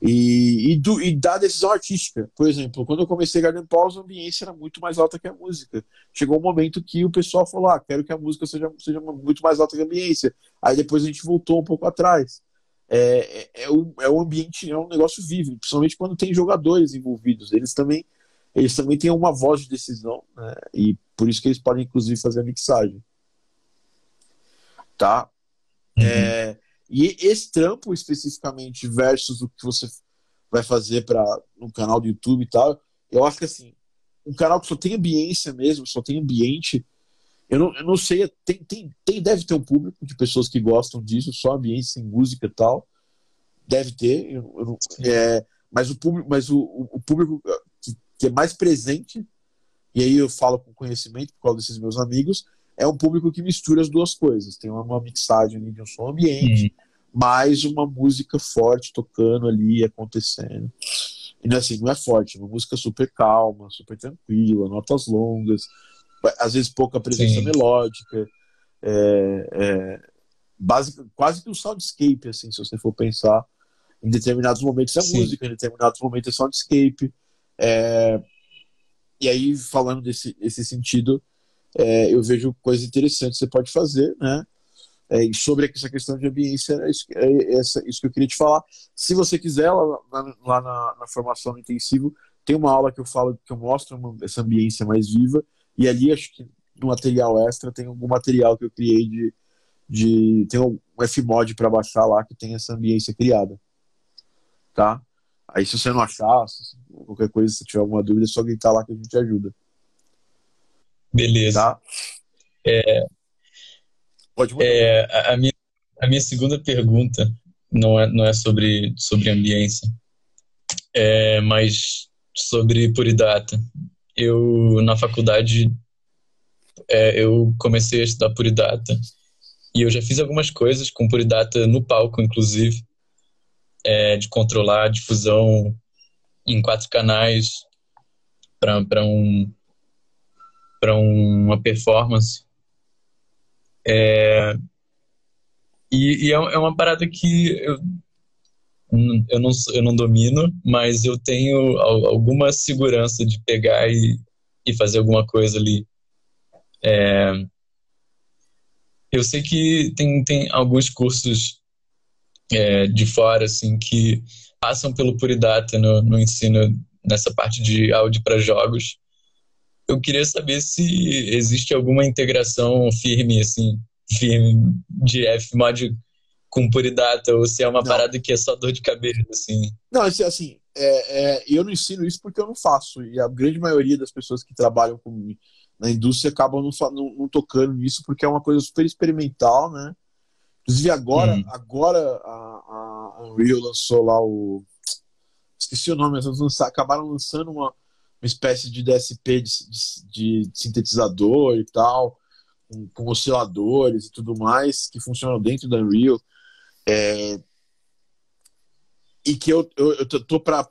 E, e, do, e, da decisão artística. Por exemplo, quando eu comecei Garden Pause, a ambiência era muito mais alta que a música. Chegou um momento que o pessoal falou: ah, quero que a música seja, seja muito mais alta que a ambiência. Aí depois a gente voltou um pouco atrás é, é, é, o, é um ambiente, é um negócio vivo, principalmente quando tem jogadores envolvidos. Eles também, eles também têm uma voz de decisão, né? e por isso que eles podem, inclusive, fazer a mixagem. Tá? Uhum. É, e esse trampo especificamente versus o que você vai fazer para no canal do YouTube e tal, eu acho que assim, um canal que só tem ambiência mesmo, só tem ambiente, eu não, eu não sei, tem, tem, tem, deve ter um público de pessoas que gostam disso, só ambiente sem música e tal. Deve ter, eu, eu é, mas o público, mas o, o público que, que, é mais presente e aí eu falo com conhecimento por causa desses meus amigos, é um público que mistura as duas coisas. Tem uma mixagem de um som ambiente, uhum. mais uma música forte tocando ali, acontecendo. E não é assim, não é forte, é uma música super calma, super tranquila, notas longas, às vezes pouca presença Sim. melódica. É, é, quase que um soundscape, assim, se você for pensar. Em determinados momentos é Sim. música, em determinados momentos é soundscape. É, e aí, falando desse, desse sentido, é, eu vejo coisas interessantes que você pode fazer, né? É, sobre essa questão de ambiência, é isso, é essa, isso que eu queria te falar. Se você quiser, lá, lá na, na, formação no intensivo, tem uma aula que eu falo, que eu mostro uma, essa ambiência mais viva, e ali acho que no material extra tem algum material que eu criei de. de tem um Fmod para baixar lá que tem essa ambiência criada. Tá? Aí se você não achar, se, qualquer coisa, se tiver alguma dúvida, é só gritar lá que a gente ajuda. Beleza. Tá? É, Pode mudar. É, a, minha, a minha segunda pergunta não é, não é sobre, sobre ambiência, é mais sobre Puridata. Eu, na faculdade, é, eu comecei a estudar Puridata e eu já fiz algumas coisas com Puridata no palco, inclusive, é, de controlar a difusão em quatro canais para um, uma performance. É, e, e é, é uma parada que eu, eu, não, eu não domino, mas eu tenho alguma segurança de pegar e, e fazer alguma coisa ali. É, eu sei que tem, tem alguns cursos é, de fora assim que passam pelo Puridata no, no ensino nessa parte de áudio para jogos eu queria saber se existe alguma integração firme, assim, firme de Fmod com Puridata, ou se é uma não. parada que é só dor de cabeça, assim. Não, assim, assim é, é, eu não ensino isso porque eu não faço, e a grande maioria das pessoas que trabalham com, na indústria acabam não, não, não tocando nisso porque é uma coisa super experimental, né? Inclusive agora, hum. agora a, a Unreal lançou lá o... Esqueci o nome, mas acabaram lançando uma uma espécie de DSP de, de, de sintetizador e tal, com, com, osciladores e tudo mais, que funcionam dentro da Unreal. É, e que eu, eu, eu tô para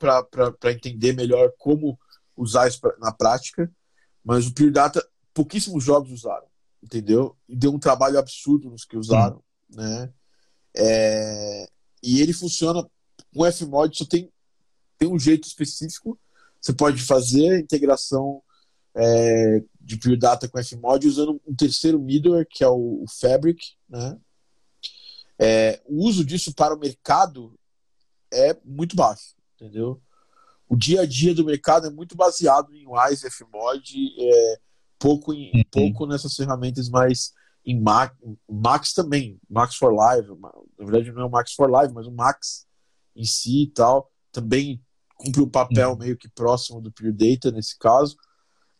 entender melhor como usar isso pra, na prática, mas o Pure Data, pouquíssimos jogos usaram, entendeu? E deu um trabalho absurdo nos que usaram, hum. né? É, e ele funciona com Fmod, só tem, tem um jeito específico você pode fazer a integração é, de Pure Data com Fmod usando um terceiro middleware, que é o, o Fabric. Né? É, o uso disso para o mercado é muito baixo, entendeu? O dia a dia do mercado é muito baseado em Wise, Fmod, é, pouco, em, uhum. pouco nessas ferramentas mais em Max, Max também, Max for Live, na verdade não é o Max for Live, mas o Max em si e tal, também cumpre um papel uhum. meio que próximo do Pure Data nesse caso.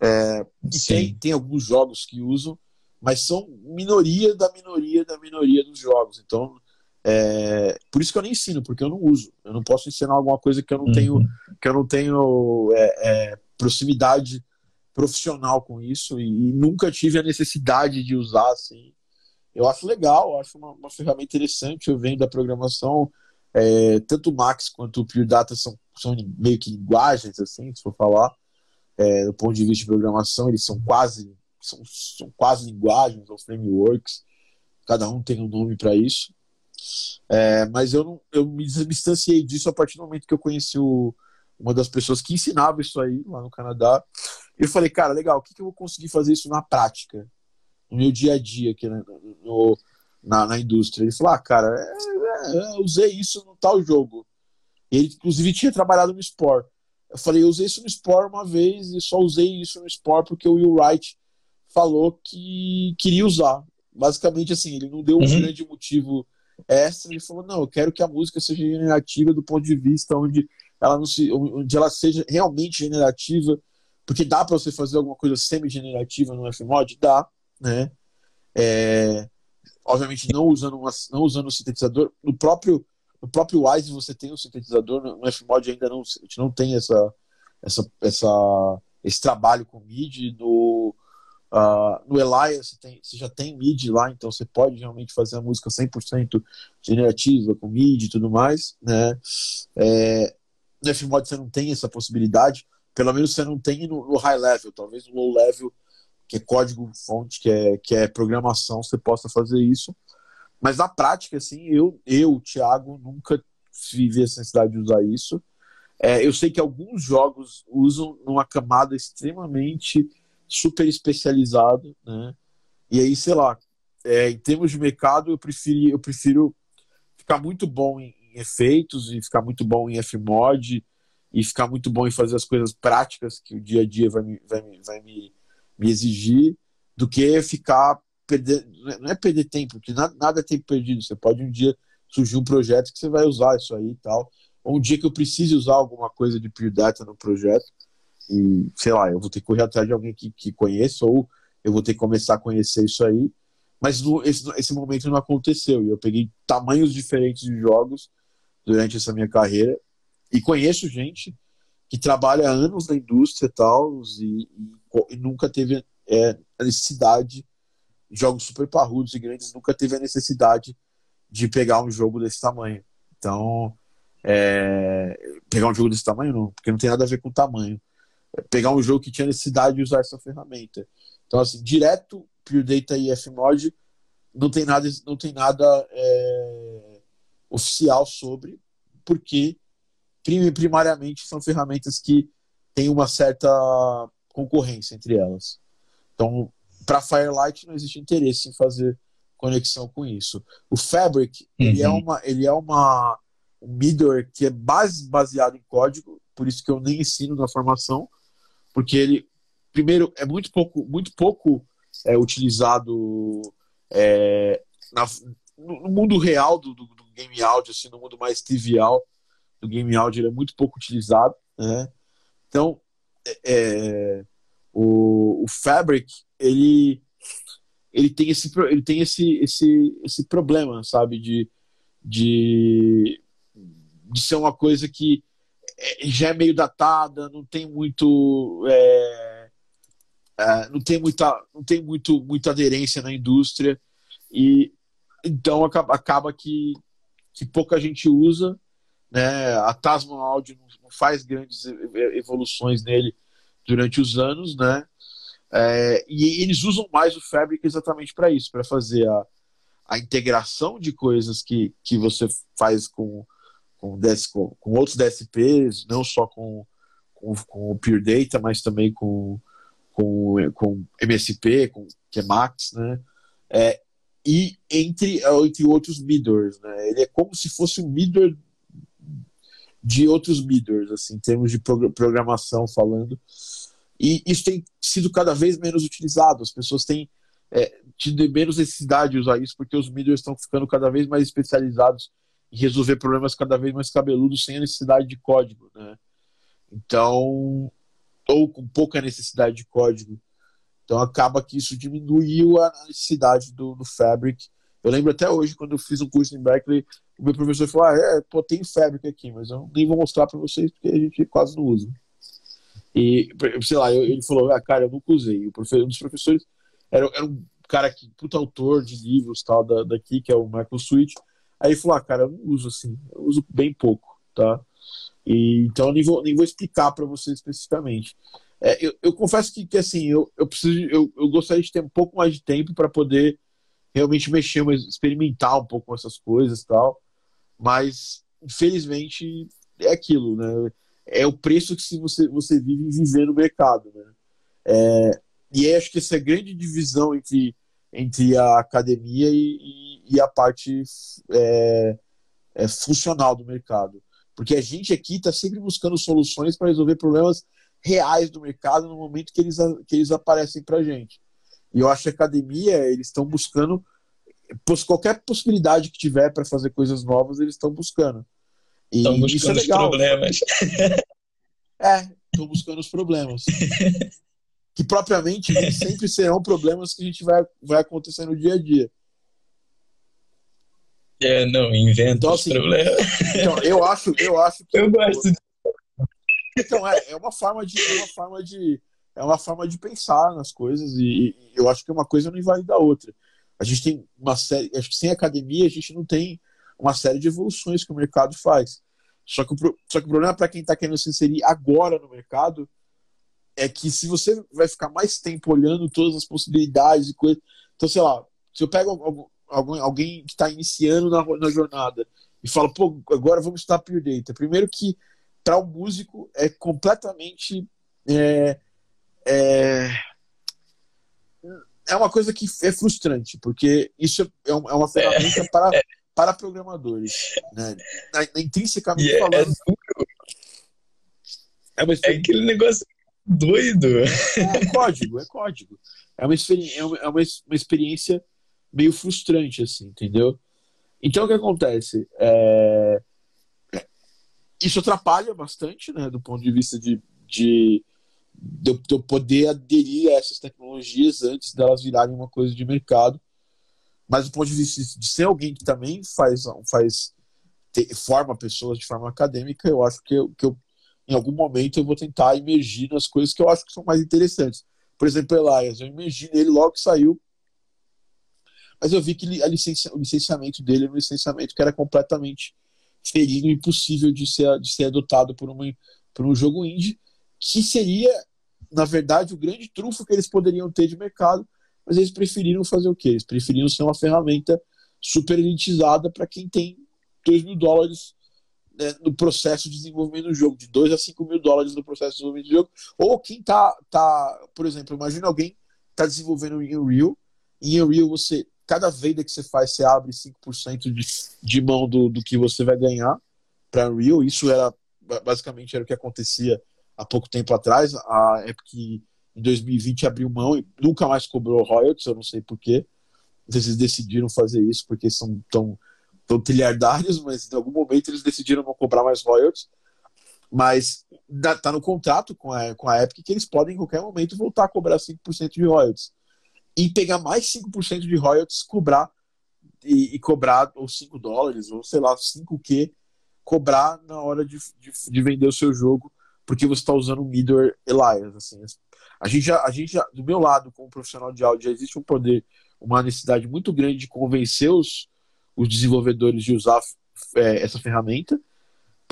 É, e tem, tem alguns jogos que usam, mas são minoria da minoria da minoria dos jogos. Então, é, por isso que eu nem ensino, porque eu não uso. Eu não posso ensinar alguma coisa que eu não uhum. tenho, que eu não tenho é, é, proximidade profissional com isso e, e, nunca tive a necessidade de usar assim. Eu acho legal, acho uma, uma ferramenta interessante. Eu venho da programação, é, tanto o Max quanto o Pure Data são, são meio que linguagens, assim, se for falar, é, do ponto de vista de programação, eles são quase são, são quase linguagens ou frameworks, cada um tem um nome para isso. É, mas eu, não, eu me distanciei disso a partir do momento que eu conheci o, uma das pessoas que ensinava isso aí lá no Canadá. Eu falei, cara, legal, o que, que eu vou conseguir fazer isso na prática, no meu dia a dia aqui no, no na, na indústria. Ele falou: ah, cara, é, eu usei isso no tal jogo. Ele, inclusive, tinha trabalhado no Sport. Eu falei: eu usei isso no Sport uma vez e só usei isso no Sport porque o Will Wright falou que queria usar. Basicamente, assim, ele não deu um uhum. grande motivo extra. Ele falou: não, eu quero que a música seja generativa do ponto de vista onde ela, não se, onde ela seja realmente generativa. Porque dá para você fazer alguma coisa semi-generativa no Fmod? Dá, né? É, obviamente não usando, uma, não usando o sintetizador. No próprio, no próprio Wise você tem um sintetizador, no Fmod ainda não, a gente não tem essa, essa, essa, esse trabalho com MIDI. No, uh, no Elias você, tem, você já tem MIDI lá, então você pode realmente fazer a música 100% generativa, com MIDI e tudo mais. Né? É, no Fmod você não tem essa possibilidade, pelo menos você não tem no, no high level, talvez no low level, que é código fonte, que é, que é programação, você possa fazer isso. Mas na prática, assim, eu, eu Thiago, nunca vivi essa necessidade de usar isso. É, eu sei que alguns jogos usam numa camada extremamente super especializada, né? E aí, sei lá, é, em termos de mercado, eu prefiro, eu prefiro ficar muito bom em, em efeitos e ficar muito bom em Fmod e ficar muito bom em fazer as coisas práticas que o dia a dia vai me, vai me, vai me, me exigir do que ficar perder, não é perder tempo, porque nada, nada é tempo perdido. Você pode um dia surgir um projeto que você vai usar isso aí e tal. Ou um dia que eu precise usar alguma coisa de Pure Data no projeto e, sei lá, eu vou ter que correr atrás de alguém que, que conheça ou eu vou ter que começar a conhecer isso aí. Mas no, esse, esse momento não aconteceu e eu peguei tamanhos diferentes de jogos durante essa minha carreira e conheço gente que trabalha anos na indústria tal, e, e, e nunca teve é, a necessidade jogos super parrudos e grandes nunca teve a necessidade de pegar um jogo desse tamanho. Então, é... pegar um jogo desse tamanho não, porque não tem nada a ver com tamanho. É pegar um jogo que tinha necessidade de usar essa ferramenta. Então, assim, direto Pure Data e Fmod não tem nada, não tem nada é... oficial sobre, porque primariamente são ferramentas que têm uma certa concorrência entre elas. Então, para Firelight não existe interesse em fazer conexão com isso. O Fabric, uhum. ele é uhum. uma ele é uma um middleware que é base, baseado em código, por isso que eu nem ensino na formação, porque ele primeiro é muito pouco muito pouco é, utilizado é, na, no mundo real do, do, do, game audio, assim, no mundo mais trivial do game audio, ele é muito pouco utilizado, né? Então, é, o, o Fabric ele ele tem esse ele tem esse esse esse problema sabe de de, de ser uma coisa que é, já é meio datada não tem muito é, é, não tem muita não tem muito muita aderência na indústria e então acaba, acaba que que pouca gente usa né a Tasman Audio não faz grandes evoluções nele durante os anos né é, e eles usam mais o Fabric exatamente para isso, para fazer a, a integração de coisas que, que você faz com, com, DS, com, com outros DSPs, não só com, com, com, o Pure Data, mas também com, com, com MSP, com que é Max, né? É, e entre, entre outros middlers, né? Ele é como se fosse um middler de outros middlers, assim, em termos de programação falando. E isso tem sido cada vez menos utilizado. As pessoas têm é, tido menos necessidade de usar isso porque os middlers estão ficando cada vez mais especializados em resolver problemas cada vez mais cabeludos sem a necessidade de código, né? Então, ou com pouca necessidade de código. Então acaba que isso diminuiu a necessidade do, do Fabric. Eu lembro até hoje, quando eu fiz um curso em Berkeley, o meu professor falou: ah, é, pô, tem Fabric aqui, mas eu nem vou mostrar para vocês porque a gente quase não usa. E, sei lá, eu, ele falou, ah, cara, eu nunca usei. Um dos professores era, era um cara que, puta autor de livros tal, da, daqui, que é o Michael Switch. Aí ele falou, ah, cara, eu não uso assim, eu uso bem pouco, tá? E, então eu nem vou, nem vou explicar para você especificamente. É, eu, eu, confesso que, que assim, eu, eu preciso, eu, eu gostaria de ter um pouco mais de tempo para poder realmente mexer, experimentar um pouco essas coisas tal. Mas, infelizmente, é aquilo, né? é o preço que se você, você vive viver no mercado. Né? É, e acho que essa grande divisão entre, entre a academia e, e, e a parte é, é, funcional do mercado. Porque a gente aqui está sempre buscando soluções para resolver problemas reais do mercado no momento que eles, que eles aparecem para a gente. E eu acho que a academia, eles estão buscando qualquer possibilidade que tiver para fazer coisas novas, eles estão buscando. Estão buscando é os problemas. É, estão buscando os problemas. que propriamente sempre serão problemas que a gente vai, vai acontecer no dia a dia. É, não, inventa então, assim, problemas. Então, eu acho, eu acho que. Eu gosto. Então, é, é uma forma de. É uma forma de é uma forma de pensar nas coisas e, e eu acho que uma coisa não invalida a outra. A gente tem uma série, acho que sem academia a gente não tem uma série de evoluções que o mercado faz. Só que o, só que o problema para quem está querendo se inserir agora no mercado é que se você vai ficar mais tempo olhando todas as possibilidades e coisas. Então, sei lá, se eu pego algum, alguém que está iniciando na, na jornada e fala, pô, agora vamos estudar Pure Data. Primeiro que para o um músico é completamente. É, é, é uma coisa que é frustrante, porque isso é, é uma é ferramenta é, para, para programadores. Né? Intrinsecamente yeah, falando. É, uma é aquele negócio doido. É, código, é código. É uma, experiência, é uma, uma experiência meio frustrante, assim, entendeu? Então o que acontece? É... Isso atrapalha bastante, né, do ponto de vista de, de, de, eu poder aderir a essas tecnologias antes delas virarem uma coisa de mercado. Mas do ponto de vista de ser alguém que também faz, faz forma pessoas de forma acadêmica, eu acho que eu, que eu, em algum momento, eu vou tentar emergir nas coisas que eu acho que são mais interessantes. Por exemplo, Elias, eu emergi nele logo que saiu mas eu vi que a licencia, o licenciamento dele era um licenciamento que era completamente ferido e impossível de ser, de ser adotado por, uma, por um jogo indie, que seria, na verdade, o grande trunfo que eles poderiam ter de mercado, mas eles preferiram fazer o quê? Eles preferiram ser uma ferramenta super elitizada para quem tem 2 mil dólares né, no processo de desenvolvimento do jogo, de 2 a 5 mil dólares no processo de desenvolvimento do jogo, ou quem tá, tá por exemplo, imagina alguém está desenvolvendo em Unreal, em Unreal você cada venda que você faz, você abre 5% de, de mão do, do que você vai ganhar para Unreal. Isso era basicamente era o que acontecia há pouco tempo atrás. A Epic em 2020 abriu mão e nunca mais cobrou royalties, eu não sei porquê. Eles decidiram fazer isso porque são tão, tão trilhardários, mas em algum momento eles decidiram não cobrar mais royalties. Mas tá no contrato com a, com a Epic que eles podem em qualquer momento voltar a cobrar 5% de royalties e pegar mais 5% de royalties, cobrar e, e, cobrar ou 5 dólares, ou sei lá, 5Q, cobrar na hora de, de, de vender o seu jogo, porque você está usando o middleware Elias. Assim. A gente, já, a gente já, do meu lado, como profissional de áudio, já existe um poder, uma necessidade muito grande de convencer os, os desenvolvedores de usar é, essa ferramenta,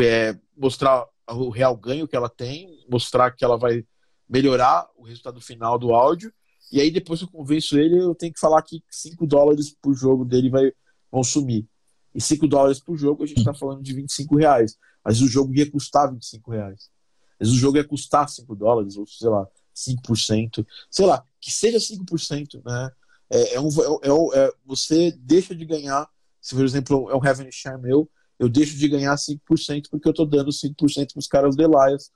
é, mostrar o real ganho que ela tem, mostrar que ela vai melhorar o resultado final do áudio e aí depois que eu convenço ele, eu tenho que falar que 5 dólares por jogo dele vai, vão sumir. E 5 dólares por jogo a gente está falando de 25 reais. Mas o jogo ia custar 25 reais. Mas o jogo ia custar 5 dólares, ou sei lá, 5%. Sei lá, que seja 5%, né? É, é um, é, é, é, você deixa de ganhar, se por exemplo é um Heaven Share meu, eu deixo de ganhar 5% porque eu estou dando 5% para os caras de Elias.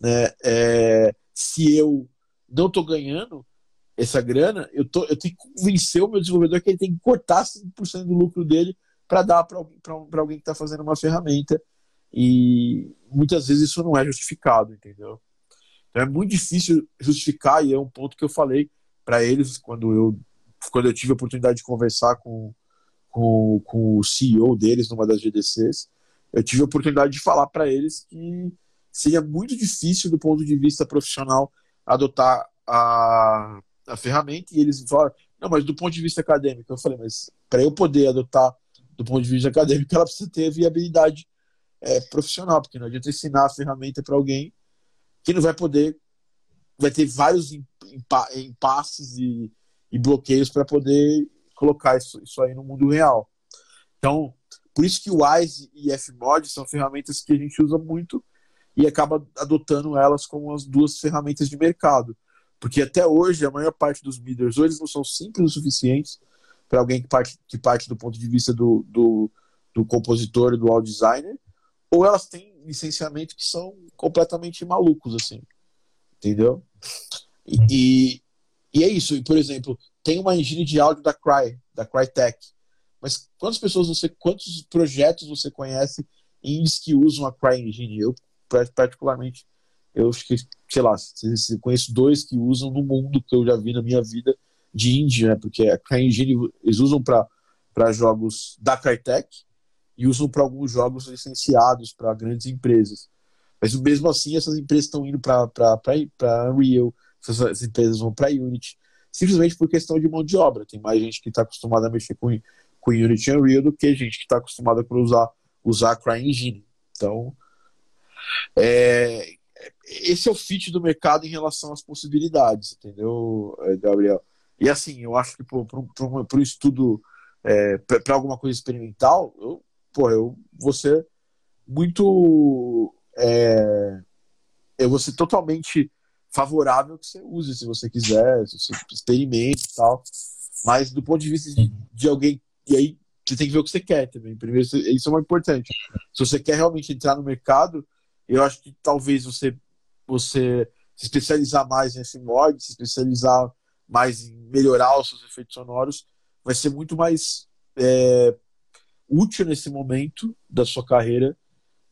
Né? É, se eu não estou ganhando, essa grana, eu, tô, eu tenho que convencer o meu desenvolvedor que ele tem que cortar 5% do lucro dele para dar para alguém que está fazendo uma ferramenta. E muitas vezes isso não é justificado, entendeu? Então é muito difícil justificar, e é um ponto que eu falei para eles quando eu, quando eu tive a oportunidade de conversar com, com, com o CEO deles numa das GDCs. Eu tive a oportunidade de falar para eles que seria muito difícil, do ponto de vista profissional, adotar a a ferramenta e eles falaram, não, mas do ponto de vista acadêmico, eu falei, mas para eu poder adotar do ponto de vista acadêmico, ela precisa ter viabilidade é, profissional, porque não adianta ensinar a ferramenta para alguém que não vai poder, vai ter vários impasses e, e bloqueios para poder colocar isso, isso aí no mundo real. Então, por isso que o Wise e Fmod são ferramentas que a gente usa muito e acaba adotando elas como as duas ferramentas de mercado. Porque até hoje, a maior parte dos bidders, ou eles não são simples o suficientes para alguém que parte, que parte do ponto de vista do, do, do compositor e do audio designer, ou elas têm licenciamento que são completamente malucos, assim. Entendeu? E, uhum. e, e, é isso. E, por exemplo, tem uma engine de áudio da Cry, da Crytek. Mas quantas pessoas você, quantos projetos você conhece indies que usam a Cry Engine? Eu, particularmente, eu acho que, sei lá, conheço dois que usam no mundo que eu já vi na minha vida de indie, né? Porque a CryEngine eles usam para jogos da Crytek e usam para alguns jogos licenciados para grandes empresas. Mas mesmo assim, essas empresas estão indo para Unreal, essas empresas vão para Unity, simplesmente por questão de mão de obra. Tem mais gente que está acostumada a mexer com, com Unity e Unreal do que gente que está acostumada a usar, usar CryEngine. Então, é, esse é o fit do mercado em relação às possibilidades, entendeu, é, Gabriel? E assim, eu acho que para o estudo, é, para alguma coisa experimental, eu, pô, eu vou ser muito. É, eu vou ser totalmente favorável que você use se você quiser, se você experimente e tal. Mas do ponto de vista de, de alguém. E aí você tem que ver o que você quer também. Primeiro, isso é muito importante. Se você quer realmente entrar no mercado, eu acho que talvez você, você se especializar mais em FMOD, se especializar mais em melhorar os seus efeitos sonoros, vai ser muito mais é, útil nesse momento da sua carreira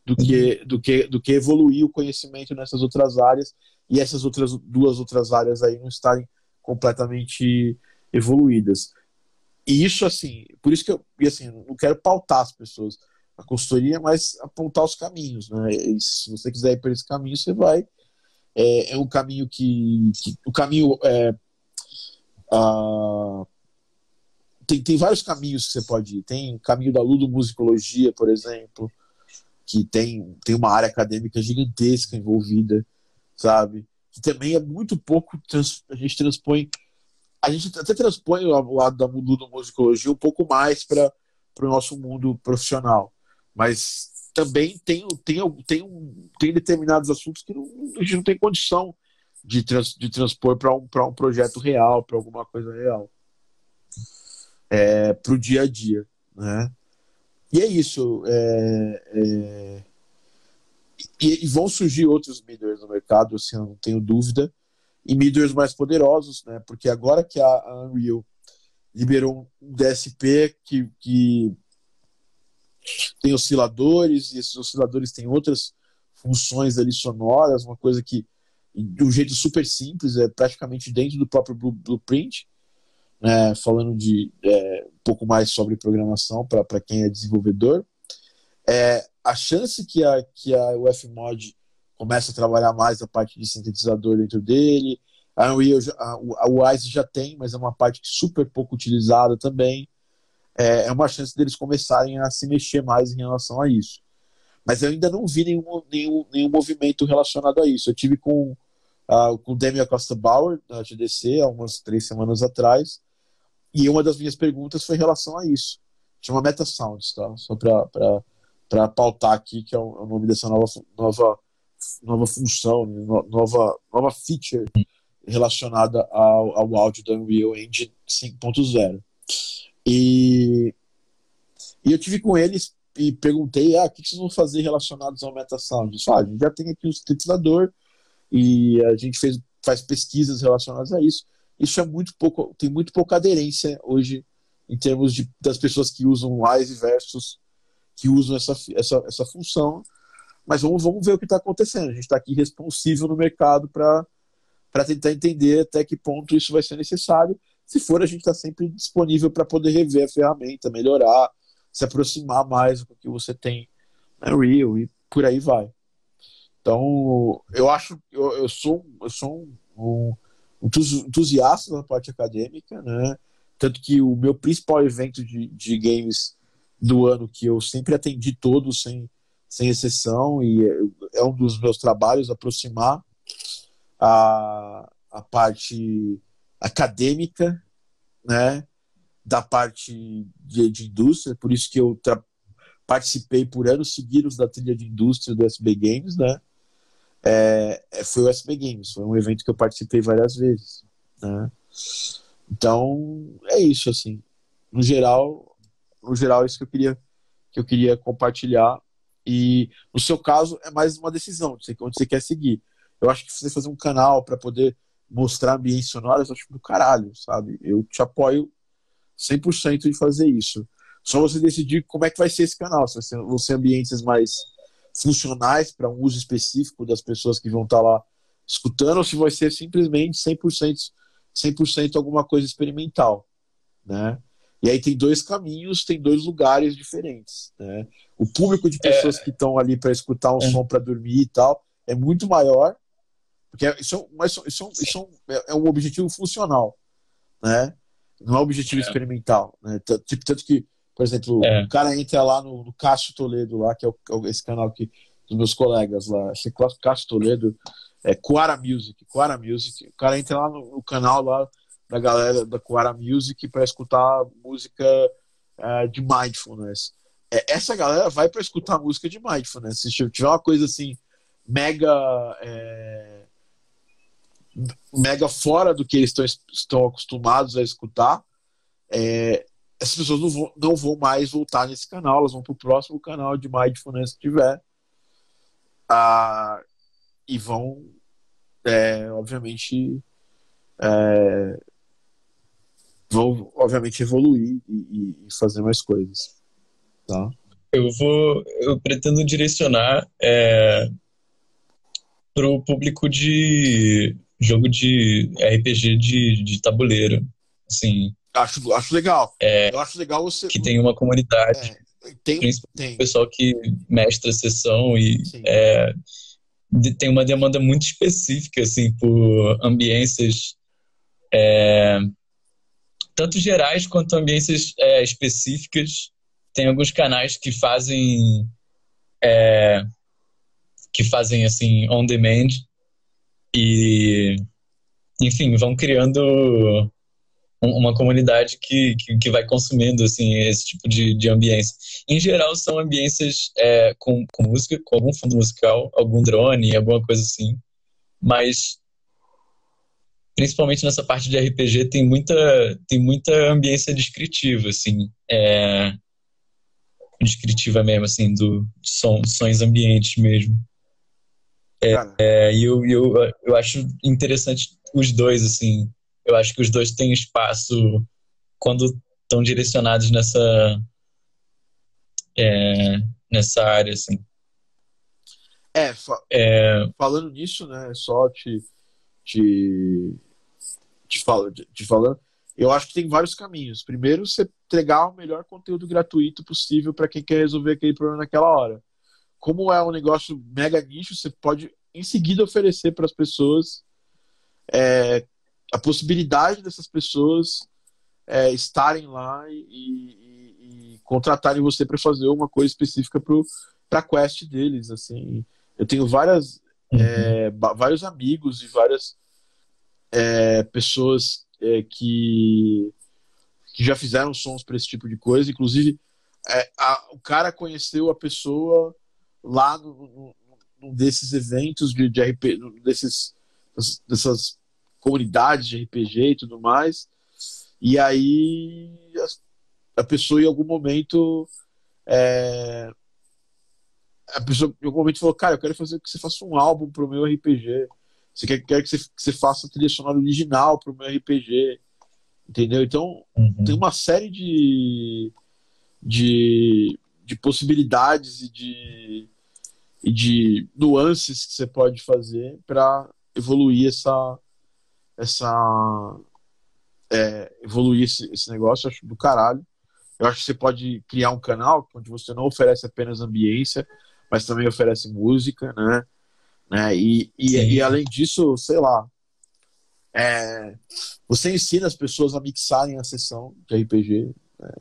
do que, do, que, do que evoluir o conhecimento nessas outras áreas e essas outras duas outras áreas aí não estarem completamente evoluídas. E isso, assim, por isso que eu, e assim, não quero pautar as pessoas a consultoria, mas apontar os caminhos, né? E se você quiser ir por esse caminho, você vai. É, é um caminho que, que o caminho é, a, tem, tem vários caminhos que você pode ir. Tem o caminho da ludomusicologia, por exemplo, que tem, tem uma área acadêmica gigantesca envolvida, sabe? Que também é muito pouco. Trans, a gente transpõe. A gente até transpõe o lado da ludomusicologia um pouco mais para o nosso mundo profissional. Mas também tem, tem, tem, tem determinados assuntos que não, a gente não tem condição de, trans, de transpor para um, um projeto real, para alguma coisa real. É, para o dia a dia. Né? E é isso. É, é... E, e, vão surgir outros middlers no mercado, assim, eu não tenho dúvida. E middlers mais poderosos, né? Porque agora que a Unreal liberou um DSP que, que tem osciladores, e esses osciladores têm outras funções ali sonoras, uma coisa que de um jeito super simples, é praticamente dentro do próprio blueprint, né, falando de é, um pouco mais sobre programação para quem é desenvolvedor. É, a chance que a, que a UFMod comece a trabalhar mais a parte de sintetizador dentro dele, a Unreal, a, a Wise já tem, mas é uma parte super pouco utilizada também é, é uma chance deles começarem a se mexer mais em relação a isso. Mas eu ainda não vi nenhum, nenhum, nenhum movimento relacionado a isso. Eu tive com, uh, com o Demi Acosta Bauer, da GDC, há umas três semanas atrás, e uma das minhas perguntas foi em relação a isso. Chama Meta Sounds, tá? Só para pautar aqui, que é o, é nome dessa nova, nova, nova função, né? nova, nova feature relacionada ao, ao áudio da Unreal Engine 5.0. E, e eu tive com eles e perguntei: ah, o que vocês vão fazer relacionados ao MetaSound? Eles falaram, ah, a gente já tem aqui o sintetizador e a gente fez, faz pesquisas relacionadas a isso. Isso é muito pouco, tem muito pouca aderência hoje em termos de, das pessoas que usam Wise versus que usam essa, essa, essa função. Mas vamos, vamos ver o que está acontecendo. A gente está aqui responsível no mercado para tentar entender até que ponto isso vai ser necessário se for, a gente está sempre disponível para poder rever a ferramenta, melhorar, se aproximar mais do que você tem na Real e por aí vai. Então, eu acho, eu, eu sou, eu sou um, um entusiasta da parte acadêmica, né? Tanto que o meu principal evento de, de games do ano, que eu sempre atendi todos sem, sem exceção, e é, é um dos meus trabalhos aproximar a, a parte acadêmica, né, da parte de, de indústria, por isso que eu participei por anos seguidos da trilha de indústria do SB Games, né, é, foi o SB Games, foi um evento que eu participei várias vezes, né, então é isso, assim, no geral, no geral é isso que eu queria, que eu queria compartilhar e no seu caso é mais uma decisão, de onde você quer seguir. Eu acho que você fazer um canal para poder mostrar ambientes sonoros, eu acho do caralho, sabe? Eu te apoio 100% de fazer isso. Só você decidir como é que vai ser esse canal. Se vão ser ambientes mais funcionais para um uso específico das pessoas que vão estar lá escutando, ou se vai ser simplesmente 100%, 100 alguma coisa experimental, né? E aí tem dois caminhos, tem dois lugares diferentes, né? O público de pessoas é... que estão ali para escutar um é... som para dormir e tal é muito maior Porque isso, é, mas isso, é isso é, é um objetivo funcional, né? Não é um objetivo é. experimental, né? Tipo, tanto que, por exemplo, é. o cara entra lá no, no Cássio Toledo, lá, que é, o, esse canal que, dos meus colegas lá, esse Cássio Toledo, é Coara Music, Coara Music. O cara entra lá no, no canal lá da galera da Coara Music para escutar música uh, de mindfulness. É, essa galera vai para escutar música de mindfulness. Se tiver uma coisa assim mega é, mega fora do que eles estão, estão acostumados a escutar, é, essas pessoas não vão, não vão mais voltar nesse canal, elas vão para o próximo canal de mindfulness que tiver. Ah, e vão, é, obviamente, é, vão, obviamente, evoluir e, e, fazer mais coisas. Tá? Eu vou, eu pretendo direcionar é, para o público de jogo de RPG de, de tabuleiro, assim. Acho, acho legal. É, eu acho legal você. Que tem uma comunidade. É, tem, tem. pessoal que mestra a sessão e é, tem uma demanda muito específica, assim, por ambiências é, tanto gerais quanto ambiências é, específicas. Tem alguns canais que fazem é, que fazem assim on demand e enfim vão criando uma comunidade que, que, que, vai consumindo assim esse tipo de, de ambiência. Em geral são ambiências é, com, com música, com algum fundo musical, algum drone, alguma coisa assim. Mas principalmente nessa parte de RPG tem muita tem muita ambiência descritiva assim, é, descritiva mesmo assim do som, sons ambientes mesmo. É, é, e eu, eu, eu acho interessante os dois assim eu acho que os dois têm espaço quando estão direcionados nessa é, nessa área assim. É, fa é, falando nisso, né, só te, te, te, fala, te, te falando, eu acho que tem vários caminhos. Primeiro, você entregar o melhor conteúdo gratuito possível para quem quer resolver aquele problema naquela hora. Como é um negócio mega nicho, você pode em seguida oferecer para as pessoas é, a possibilidade dessas pessoas é, estarem lá e, e, e contratarem você para fazer uma coisa específica para a quest deles. Assim, eu tenho várias, uhum. é, vários amigos e várias é, pessoas é, que, que já fizeram sons para esse tipo de coisa. Inclusive, é, a, o cara conheceu a pessoa lá no, no, desses eventos de, de RP, desses, dessas comunidades de RPG e tudo mais. E aí a, a pessoa em algum momento é, a pessoa em algum momento falou, cara, eu quero fazer que você faça um álbum pro meu RPG. Você quer, quer que, você, que você faça a trilha sonora original pro meu RPG. Entendeu? Então, uhum. tem uma série de, de, de possibilidades e de, e de nuances que você pode fazer para evoluir essa, essa é, evoluir esse, esse negócio, acho do caralho. Eu acho que você pode criar um canal onde você não oferece apenas ambiência, mas também oferece música, né? né? E, e, e além disso, sei lá, é, você ensina as pessoas a mixarem a sessão de RPG. Né?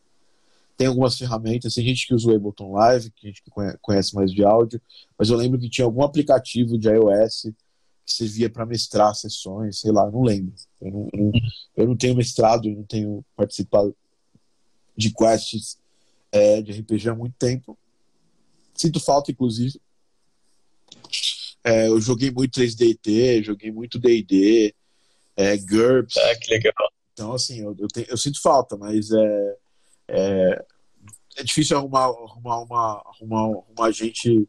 Tem algumas ferramentas, tem gente que usa o Ableton Live, tem gente que conhece mais de áudio, mas eu lembro que tinha algum aplicativo de iOS que servia para mestrar sessões, sei lá, não lembro. Eu não, eu não, eu não tenho mestrado, eu não tenho participado de quests é, de RPG há muito tempo. Sinto falta, inclusive. É, eu joguei muito 3DT, joguei muito D&D, é, GURPS. Ah, que legal. Então, assim, eu, eu, tenho, eu sinto falta, mas é, é, é difícil arrumar, arrumar, uma, arrumar, arrumar gente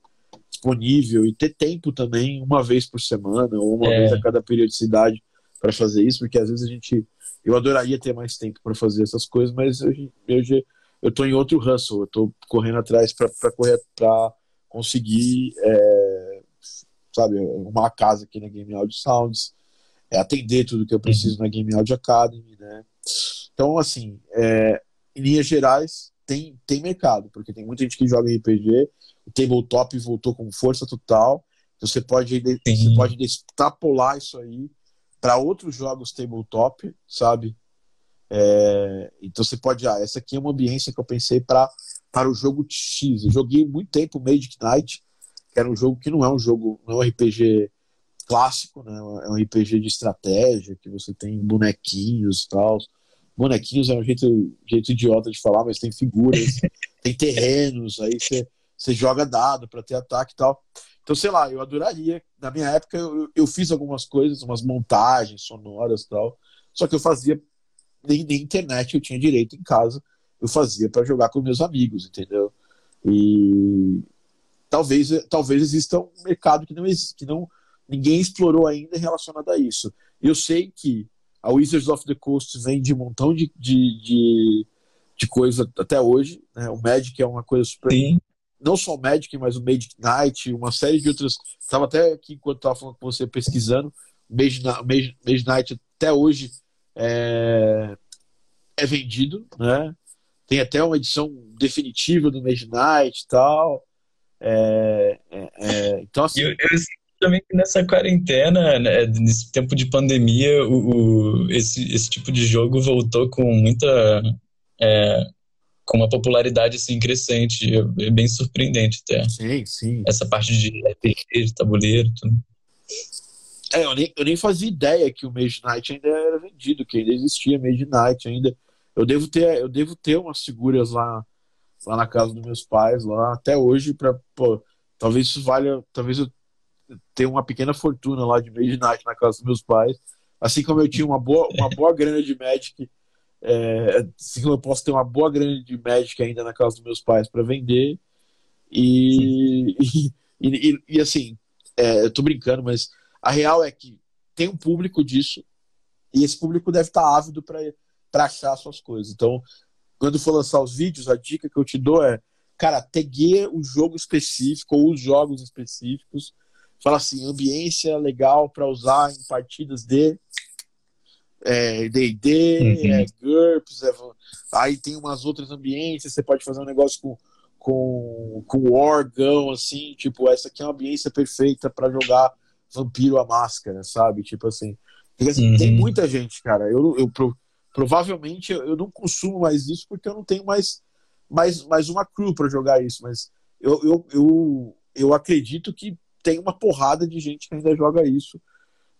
disponível e ter tempo também, uma vez por semana ou uma é. vez a cada periodicidade para fazer isso, porque às vezes a gente. Eu adoraria ter mais tempo para fazer essas coisas, mas hoje, hoje eu estou em outro hustle, eu estou correndo atrás para correr para conseguir, é, sabe, uma casa aqui na Game Audio Sounds, é, atender tudo que eu preciso uhum. na Game Audio Academy, né? Então, assim, é, em linhas gerais, tem, tem mercado, porque tem muita gente que joga RPG, o tabletop voltou com força total, Então você pode, você pode extrapolar isso aí para outros jogos tabletop, sabe? É, então você pode, ah, essa aqui é uma ambiência que eu pensei para para o jogo X. Eu joguei muito tempo Magic Knight, que era um jogo que não é um jogo, não é um RPG clássico, né? É um RPG de estratégia, que você tem bonequinhos e tal. Bonequinhos é um jeito, jeito idiota de falar, mas tem figuras, tem terrenos, aí você, joga dado para ter ataque e tal. Então, sei lá, eu adoraria. Na minha época, eu, eu fiz algumas coisas, umas montagens sonoras e tal. Só que eu fazia. Nem, nem internet eu tinha direito em casa. Eu fazia para jogar com meus amigos, entendeu? E talvez, talvez exista um mercado que não, que não ninguém explorou ainda relacionado a isso. Eu sei que a Wizards of the Coast vende um montão de, de, de, de coisa até hoje. Né? O Magic é uma coisa super. Sim não só o Magic, mas o Magic Knight, uma série de outras. Estava até aqui enquanto estava falando com você pesquisando. O Magic, Magic Knight até hoje é, é vendido, né? Tem até uma edição definitiva do Magic Knight e tal. É, é, é, então, assim. Eu, eu também que nessa quarentena, né, nesse tempo de pandemia, o, o, esse, esse tipo de jogo voltou com muita é, com uma popularidade assim crescente, é bem surpreendente até. Sim, sim. Essa parte de RPG, de tabuleiro, tudo. É, eu nem, eu nem fazia ideia que o Mage Knight ainda era vendido, que ainda existia Mage Knight ainda. Eu devo ter, eu devo ter umas figuras lá, lá na casa dos meus pais, lá até hoje, para talvez isso valha, talvez eu tenha uma pequena fortuna lá de Mage Knight na casa dos meus pais. Assim como eu tinha uma boa, uma boa grana de Magic é, assim eu posso ter uma boa grana de Magic ainda na casa dos meus pais para vender. E, e, e, e, assim, é, eu tô brincando, mas a real é que tem um público disso e esse público deve estar tá ávido para achar suas coisas. Então, quando for lançar os vídeos, a dica que eu te dou é, cara, tagueia o jogo específico ou os jogos específicos. Fala assim, ambiência legal para usar em partidas de é D&D, uhum. é GURPS, é, aí tem umas outras ambiências, você pode fazer um negócio com, com, com órgão, assim, tipo, essa aqui é uma ambiência perfeita para jogar Vampiro a Máscara, sabe? Tipo assim, assim uhum. tem muita gente, cara, eu, eu provavelmente eu não consumo mais isso porque eu não tenho mais, mais, mais uma crew para jogar isso, mas eu, eu, eu, eu acredito que tem uma porrada de gente que ainda joga isso,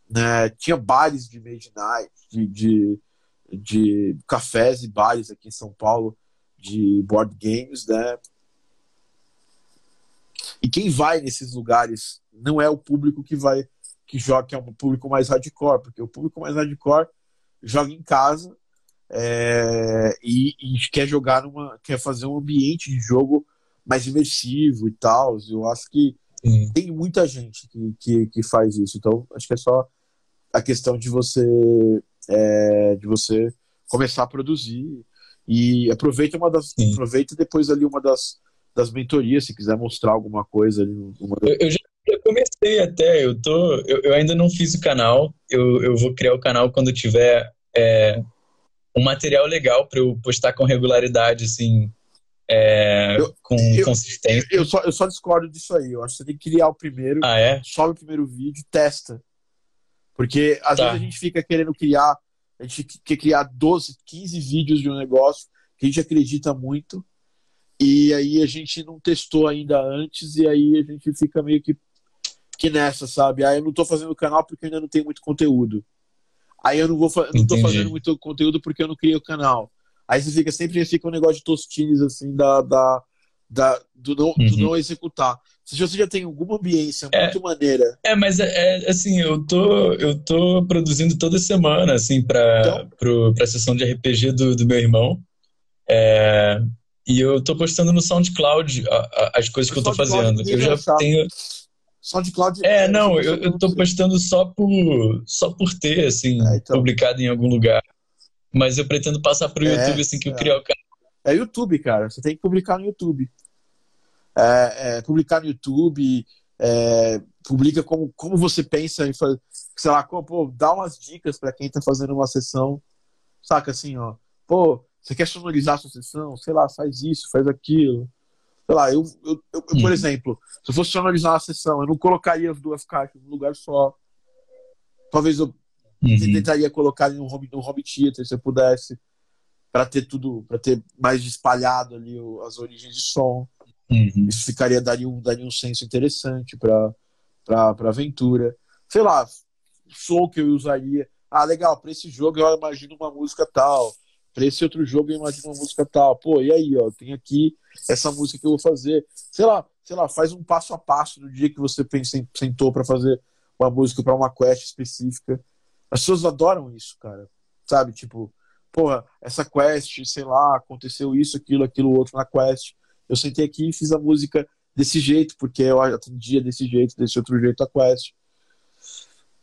né? Tinha bares de midnight, de, de, de cafés e bares aqui em São Paulo de board games, né? E quem vai nesses lugares não é o público que vai que joga, que é um público mais hardcore, porque o público mais hardcore joga em casa é, e, e, quer jogar numa, quer fazer um ambiente de jogo mais imersivo e tal. Eu acho que Sim. tem muita gente que, que, que, faz isso. Então acho que é só a questão de você é, de você começar a produzir e aproveita uma das Sim. aproveita depois ali uma das, das mentorias se quiser mostrar alguma coisa ali uma eu, eu, já, comecei até eu tô eu, eu, ainda não fiz o canal eu, eu vou criar o canal quando tiver é, um material legal para eu postar com regularidade assim é, eu, com eu, consistência eu, só, eu só discordo disso aí eu acho que você tem que criar o primeiro ah, é? sobe o primeiro vídeo testa porque às tá. vezes a gente fica querendo criar, a gente quer criar 12, 15 vídeos de um negócio que a gente acredita muito, e aí a gente não testou ainda antes, e aí a gente fica meio que, que nessa, sabe? Aí eu não tô fazendo o canal porque ainda não tenho muito conteúdo. Aí eu não vou não tô fazendo muito conteúdo porque eu não criei o canal. Aí você fica sempre fica um negócio de tostines assim da, da, da do, não, uhum. do não executar. Se você já tem alguma ambiência é, muito maneira. É, mas é, é, assim, eu tô, eu tô produzindo toda semana, assim, pra, então, pra sessão de RPG do, do meu irmão. É, e eu tô postando no SoundCloud a, a, as coisas que eu tô fazendo. Eu já achar. tenho. SoundCloud. É, é não, eu, eu tô postando só por, só por ter, assim, é, então. publicado em algum lugar. Mas eu pretendo passar pro é, YouTube, assim, que eu criar o canal. É YouTube, cara. Você tem que publicar no YouTube é, é, publicar no YouTube, é, publica como, como você pensa em fazer, sei lá, como, pô, dá umas dicas para quem está fazendo uma sessão, saca assim, ó, pô, você quer sonorizar a sua sessão, sei lá, faz isso, faz aquilo, Sei lá, eu, eu, eu por Uhum. exemplo, se eu fosse analisar uma sessão, eu não colocaria as duas caixas num lugar só. Talvez eu Uhum. tentaria colocar em um home, no home theater, se eu pudesse, para ter tudo, para ter mais espalhado ali as origens de som. Uhum. Isso ficaria daria um, daria um senso interessante para para aventura. Sei lá, som que eu usaria. Ah, legal, para esse jogo eu imagino uma música tal. Para esse outro jogo eu imagino uma música tal. Pô, e aí, ó, tem aqui essa música que eu vou fazer. Sei lá, sei lá, faz um passo a passo no dia que você pensa, sentou para fazer uma música para uma quest específica. As pessoas adoram isso, cara. Sabe, tipo, porra, essa quest, sei lá, aconteceu isso, aquilo, aquilo outro na quest. Eu sentei aqui e fiz a música desse jeito, porque eu atendia desse jeito, desse outro jeito a quest.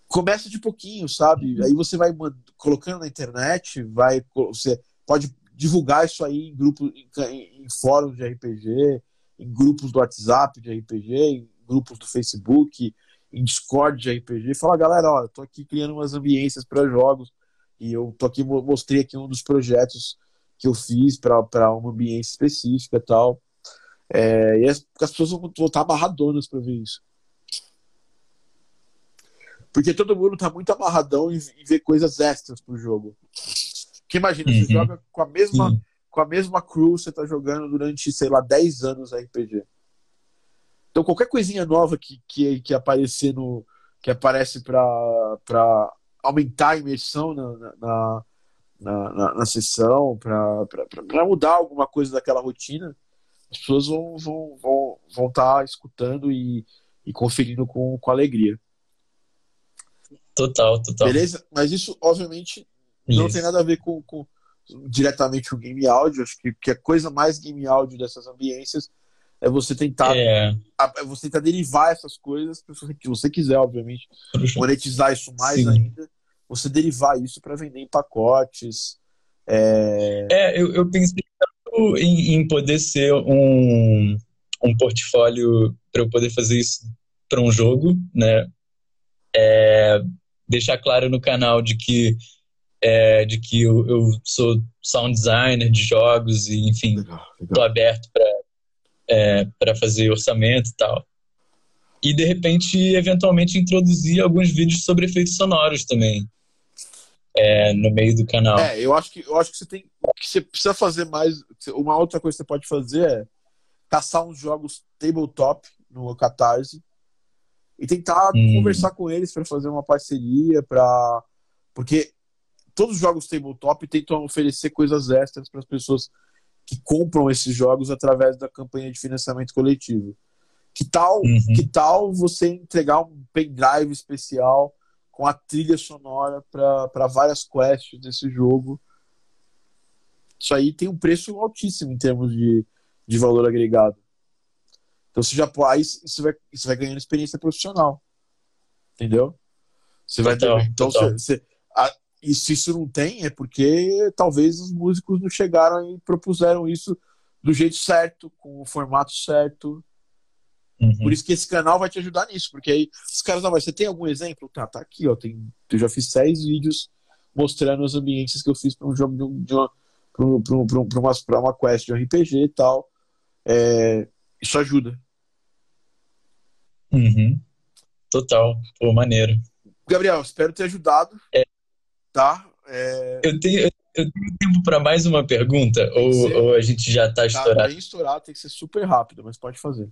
Começa de pouquinho, sabe? Aí você vai colocando na internet, vai você pode divulgar isso aí em grupos, em, em- em fóruns de RPG, em grupos do WhatsApp de RPG, em grupos do Facebook, em Discord de RPG. Fala, galera, ó, eu tô aqui criando umas ambiências para jogos e eu tô aqui mo- mostrei aqui um dos projetos que eu fiz para uma ambiência específica e tal. É, e as, as pessoas vão vão estar amarradonas para ver isso. Porque todo mundo tá muito amarradão em, em ver coisas extras pro jogo. Porque imagina, Uhum. você joga com a mesma Sim. com a mesma crew, você tá jogando durante, sei lá, 10 anos RPG. Então qualquer coisinha nova que, que, que aparecer no. que aparece pra aumentar a imersão na, na, na, na, na- sessão, pra mudar alguma coisa daquela rotina, as pessoas vão estar vão, vão, vão tá escutando e, e conferindo com, com alegria. Total, total. Beleza? Mas isso, obviamente, não Isso. tem nada a ver com, com diretamente com game áudio. Acho que, que a coisa mais game áudio dessas ambiências é você tentar, É, a- é você tentar derivar essas coisas, se você quiser, obviamente, monetizar isso mais Sim. ainda, você derivar isso para vender em pacotes. É, É, eu, eu pensei tanto em, em poder ser um, um portfólio para eu poder fazer isso para um jogo, né? É, deixar claro no canal de que é, de que eu, eu sou sound designer de jogos e enfim legal, legal. estou aberto para é, para fazer orçamento e tal. E de repente, eventualmente, introduzir alguns vídeos sobre efeitos sonoros também é, no meio do canal. É, eu acho que eu acho que você tem o que você precisa fazer mais. Uma outra coisa que você pode fazer é caçar uns jogos tabletop no Catarse e tentar Hum. conversar com eles para fazer uma parceria, para porque todos os jogos tabletop tentam oferecer coisas extras para as pessoas que compram esses jogos através da campanha de financiamento coletivo. Que tal, Uhum. que tal você entregar um pendrive especial com a trilha sonora para várias quests desse jogo? Isso aí tem um preço altíssimo em termos de, de valor agregado. Então você já aí você vai, você vai ganhando experiência profissional. Entendeu? Você vai Total, então total. você, você- e se isso não tem, é porque talvez os músicos não chegaram e propuseram isso do jeito certo, com o formato certo. Uhum. Por isso que esse canal vai te ajudar nisso, porque aí os caras, não, mas você tem algum exemplo? Tá, tá aqui, ó. Tem, eu já fiz seis vídeos mostrando as ambiências que eu fiz para um jogo de, de uma, pra, um- pra, um- pra, um- pra uma, pra uma quest de um RPG e tal. É, isso ajuda. Uhum. Total. Pô, maneiro. Gabriel, espero ter ajudado. É. Tá? É, Eu tenho, eu tenho tempo para mais uma pergunta? Ou, ou a gente já está tá estourado? bem estourado, tem que ser super rápido, mas pode fazer.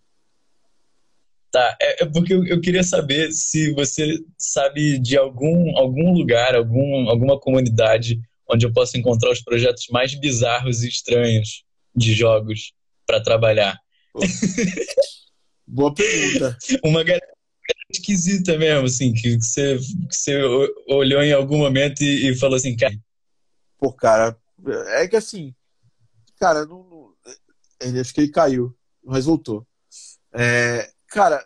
Tá, é, é porque eu, eu queria saber se você sabe de algum, algum lugar, algum, alguma comunidade onde eu possa encontrar os projetos mais bizarros e estranhos de jogos para trabalhar. Boa pergunta. Uma galera esquisita mesmo, assim, que você, que você olhou em algum momento e, e falou assim, cara, Pô, cara, é que assim, cara, não, não- ele, acho que ele caiu, mas voltou. É, cara,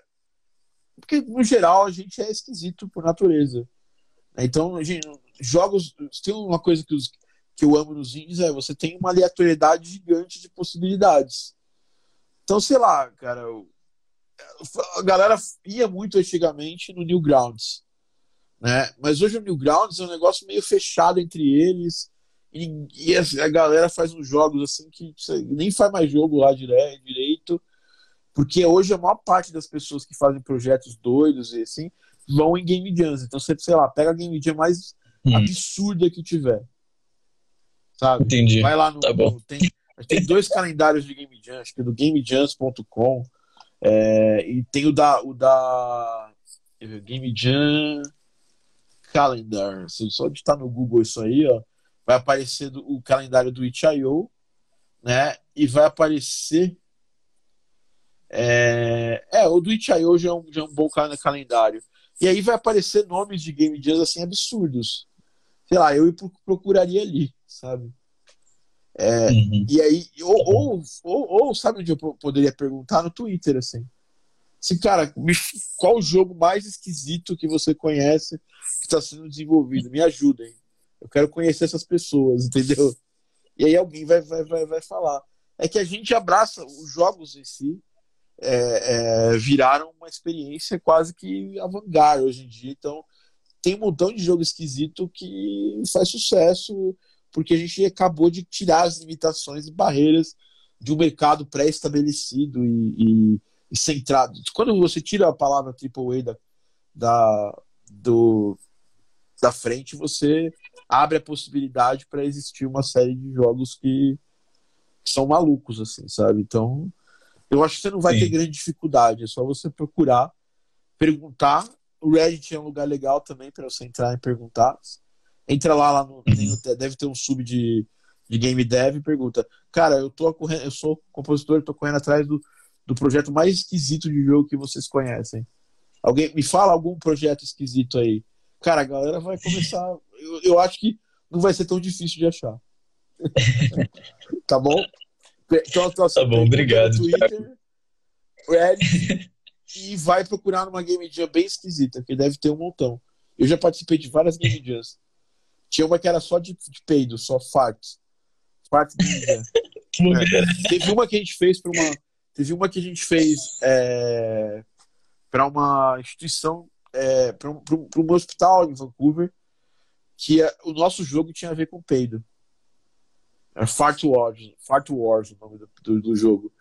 porque no geral a gente é esquisito por natureza. Então, gente- jogos, tem uma coisa que, os- que eu amo nos indies é você tem uma aleatoriedade gigante de possibilidades. Então, sei lá, cara, a galera ia muito antigamente no Newgrounds, né? Mas hoje o Newgrounds é um negócio meio fechado entre eles e, e a, galera faz uns jogos assim que nem faz mais jogo lá dire- direito Porque hoje a maior parte das pessoas que fazem projetos doidos e assim vão em Game Jams. Então você, sei lá, pega a Game Jam mais hum. absurda que tiver. Sabe? Entendi. Vai lá no. Tá no tem, tem dois calendários de Game Jam, acho que é do GameJams.com é, e tem o da, o da Game Jam Calendar. Se só digitar no Google isso aí, ó, vai aparecer do, o calendário do itch.io, né? E vai aparecer é, é, o do itch.io já, é um, já é um bom calendário. E aí vai aparecer nomes de game jams assim absurdos. Sei lá, eu procuraria ali, sabe? É, uhum. E aí, ou, ou, ou, ou, sabe onde eu poderia perguntar? No Twitter, assim. Assim, cara, me, qual o jogo mais esquisito que você conhece que está sendo desenvolvido? Me ajudem. Eu quero conhecer essas pessoas, entendeu? E aí alguém vai, vai, vai, vai falar. É que a gente abraça os jogos em si, é, é, viraram uma experiência quase que avant-garde hoje em dia. Então, tem um montão de jogo esquisito que faz sucesso porque a gente acabou de tirar as limitações e barreiras de um mercado pré-estabelecido e, e, e, centrado. Quando você tira a palavra AAA da, da, do, da frente, você abre a possibilidade para existir uma série de jogos que, são malucos, assim, sabe? Então, eu acho que você não vai Sim. ter grande dificuldade, é só você procurar, perguntar. O Reddit é um lugar legal também para você entrar e perguntar. Entra lá, lá no, tem, deve ter um sub de, de game dev e pergunta: Cara, eu tô correndo, eu sou compositor, tô correndo atrás do, do projeto mais esquisito de jogo que vocês conhecem. Alguém me fala algum projeto esquisito aí. Cara, a galera vai começar. Eu, eu acho que não vai ser tão difícil de achar. tá bom? Então, então, tá bom, obrigado. Twitter, Reddit, e vai procurar numa Game Jam bem esquisita, que deve ter um montão. Eu já participei de várias Game Jams. Tinha uma que era só de, de peido, só farts. Fart é. Teve uma que a gente fez para uma. Teve uma que a gente fez é, para uma instituição, é, para um, um, hospital em Vancouver, que é, o nosso jogo tinha a ver com peido. É Fart Wars, Fart Wars o nome do, do, do jogo.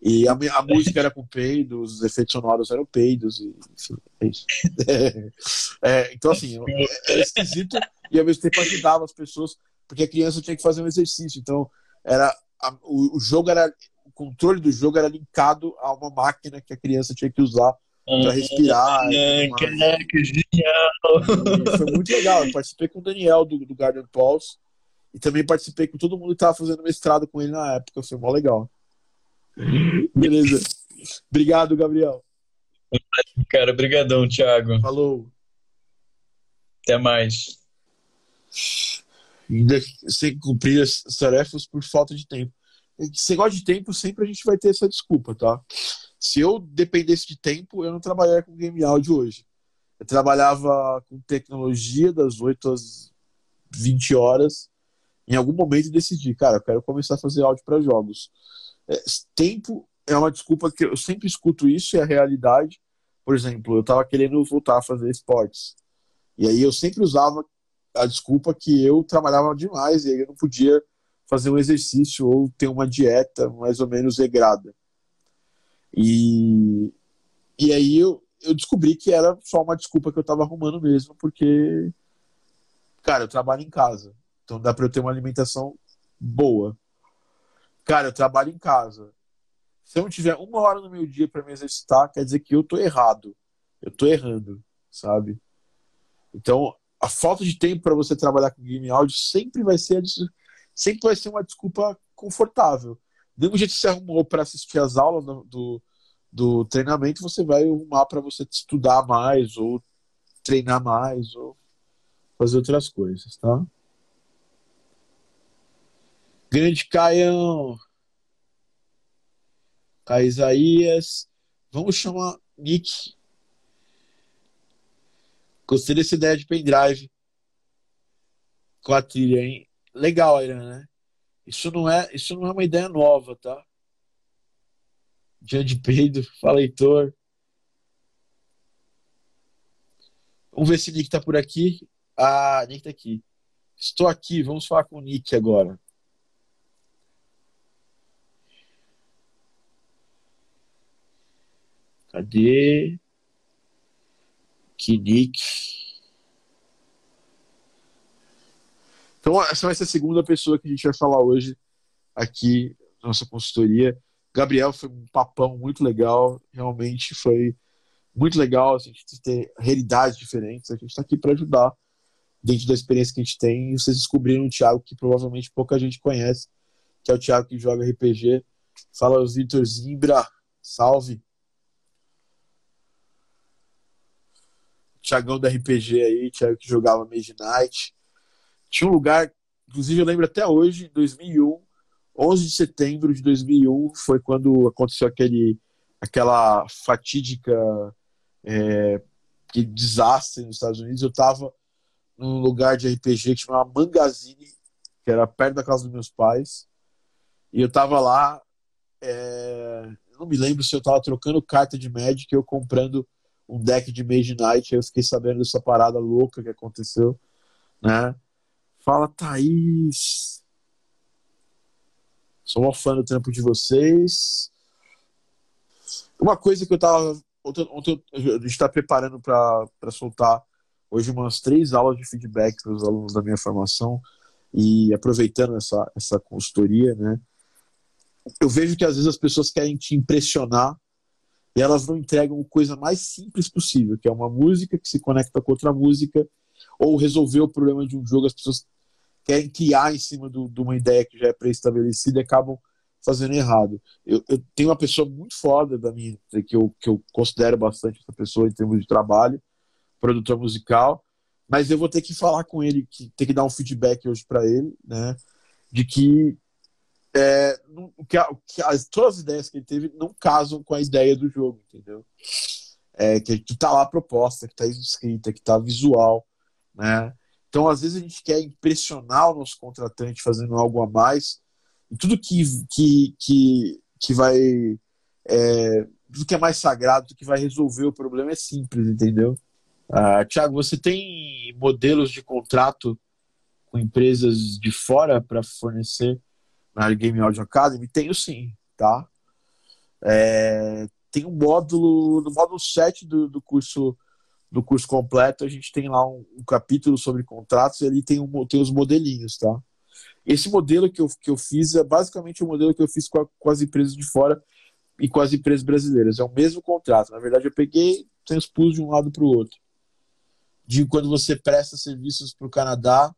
E a, a, música era com peidos, os efeitos sonoros eram peidos, e, enfim, é isso. É, então, assim, era esquisito e ao mesmo tempo ajudava as pessoas, porque a criança tinha que fazer um exercício. Então, era a, o, o, jogo era. O controle do jogo era linkado a uma máquina que a criança tinha que usar para respirar. Caraca, que genial! E foi muito legal. Eu participei com o Daniel do, do Garden Pulse e também participei com todo mundo que estava fazendo mestrado com ele na época. Foi mó legal. Beleza. Obrigado, Gabriel. Cara, brigadão, Thiago. Falou. Até mais. Ainda sem cumprir as tarefas por falta de tempo. Se gosta de tempo, sempre a gente vai ter essa desculpa, tá? Se eu dependesse de tempo, eu não trabalharia com game áudio hoje. Eu trabalhava com tecnologia das 8 às 20 horas em algum momento decidi, cara, eu quero começar a fazer áudio para jogos. É, tempo é uma desculpa que eu sempre escuto isso e é a realidade. Por exemplo, eu estava querendo voltar a fazer esportes. E aí eu sempre usava a desculpa que eu trabalhava demais e aí eu não podia fazer um exercício ou ter uma dieta mais ou menos regrada. E, e aí eu, eu descobri que era só uma desculpa que eu estava arrumando mesmo, porque, cara, eu trabalho em casa. Então dá para eu ter uma alimentação boa. Cara, eu trabalho em casa. Se eu não tiver uma hora no meu dia para me exercitar, quer dizer que eu tô errado. Eu tô errando, sabe? Então, a falta de tempo para você trabalhar com game áudio sempre vai ser sempre vai ser uma desculpa confortável. Do mesmo jeito que você arrumou para assistir as aulas do, do, treinamento, você vai arrumar para você estudar mais ou treinar mais ou fazer outras coisas, tá? Grande Caião. Caio Isaías. Vamos chamar Nick. Gostei dessa ideia de pendrive com a trilha, hein? Legal, Irã, né? Isso não é, isso não é uma ideia nova, tá? Dia de peido, fala Heitor. Vamos ver se o Nick tá por aqui. Ah, Nick tá aqui. Estou aqui, vamos falar com o Nick agora. Cadê? Kinik. Então, essa vai ser a segunda pessoa que a gente vai falar hoje aqui na nossa consultoria. Gabriel foi um papão muito legal, realmente foi muito legal a gente ter realidades diferentes. A gente está aqui para ajudar dentro da experiência que a gente tem. E vocês descobriram um Thiago que provavelmente pouca gente conhece, que é o Thiago que joga RPG. Fala Vitor Zimbra, salve. Thiagão da RPG aí, Thiago que jogava Mage Night. Tinha um lugar, inclusive eu lembro até hoje, 2001, 11 de setembro de 2001, foi quando aconteceu aquele, aquela fatídica é, desastre nos Estados Unidos. Eu estava num lugar de RPG que chamava Mangazine, que era perto da casa dos meus pais. E eu estava lá, é, não me lembro se eu estava trocando carta de Magic ou comprando um deck de Mage Knight, eu fiquei sabendo dessa parada louca que aconteceu, né? Fala, Thaís. Sou uma fã do trampo de vocês. Uma coisa que eu tava. Ontem, ontem a gente está preparando para soltar hoje umas três aulas de feedback para os alunos da minha formação e aproveitando essa, essa consultoria, né? Eu vejo que às vezes as pessoas querem te impressionar e elas não entregam coisa mais simples possível, que é uma música que se conecta com outra música, ou resolver o problema de um jogo, as pessoas querem criar em cima do, de uma ideia que já é pré-estabelecida e acabam fazendo errado. Eu, eu, tenho uma pessoa muito foda da minha, que eu, que eu considero bastante essa pessoa em termos de trabalho, produtor musical, mas eu vou ter que falar com ele, que, ter que dar um feedback hoje para ele, né, de que é, que, que as, todas as ideias que ele teve não casam com a ideia do jogo, entendeu? É, que, que tá lá a proposta, que tá escrita, que tá visual, né? Então, às vezes, a gente quer impressionar o nosso contratante fazendo algo a mais, e tudo que, que, que, que vai. É, tudo que é mais sagrado, que vai resolver o problema é simples, entendeu? Ah, Tiago, você tem modelos de contrato com empresas de fora para fornecer na Game Audio Academy? Tenho sim, tá? É, tem um módulo, no módulo 7 do, do curso do curso completo, a gente tem lá um, um, capítulo sobre contratos e ali tem, um, tem os modelinhos, tá? Esse modelo que eu, que eu fiz é basicamente o modelo que eu fiz com, a, com as empresas de fora e com as empresas brasileiras. É o mesmo contrato. Na verdade, eu peguei, transpus de um lado para o outro. De quando você presta serviços para o Canadá,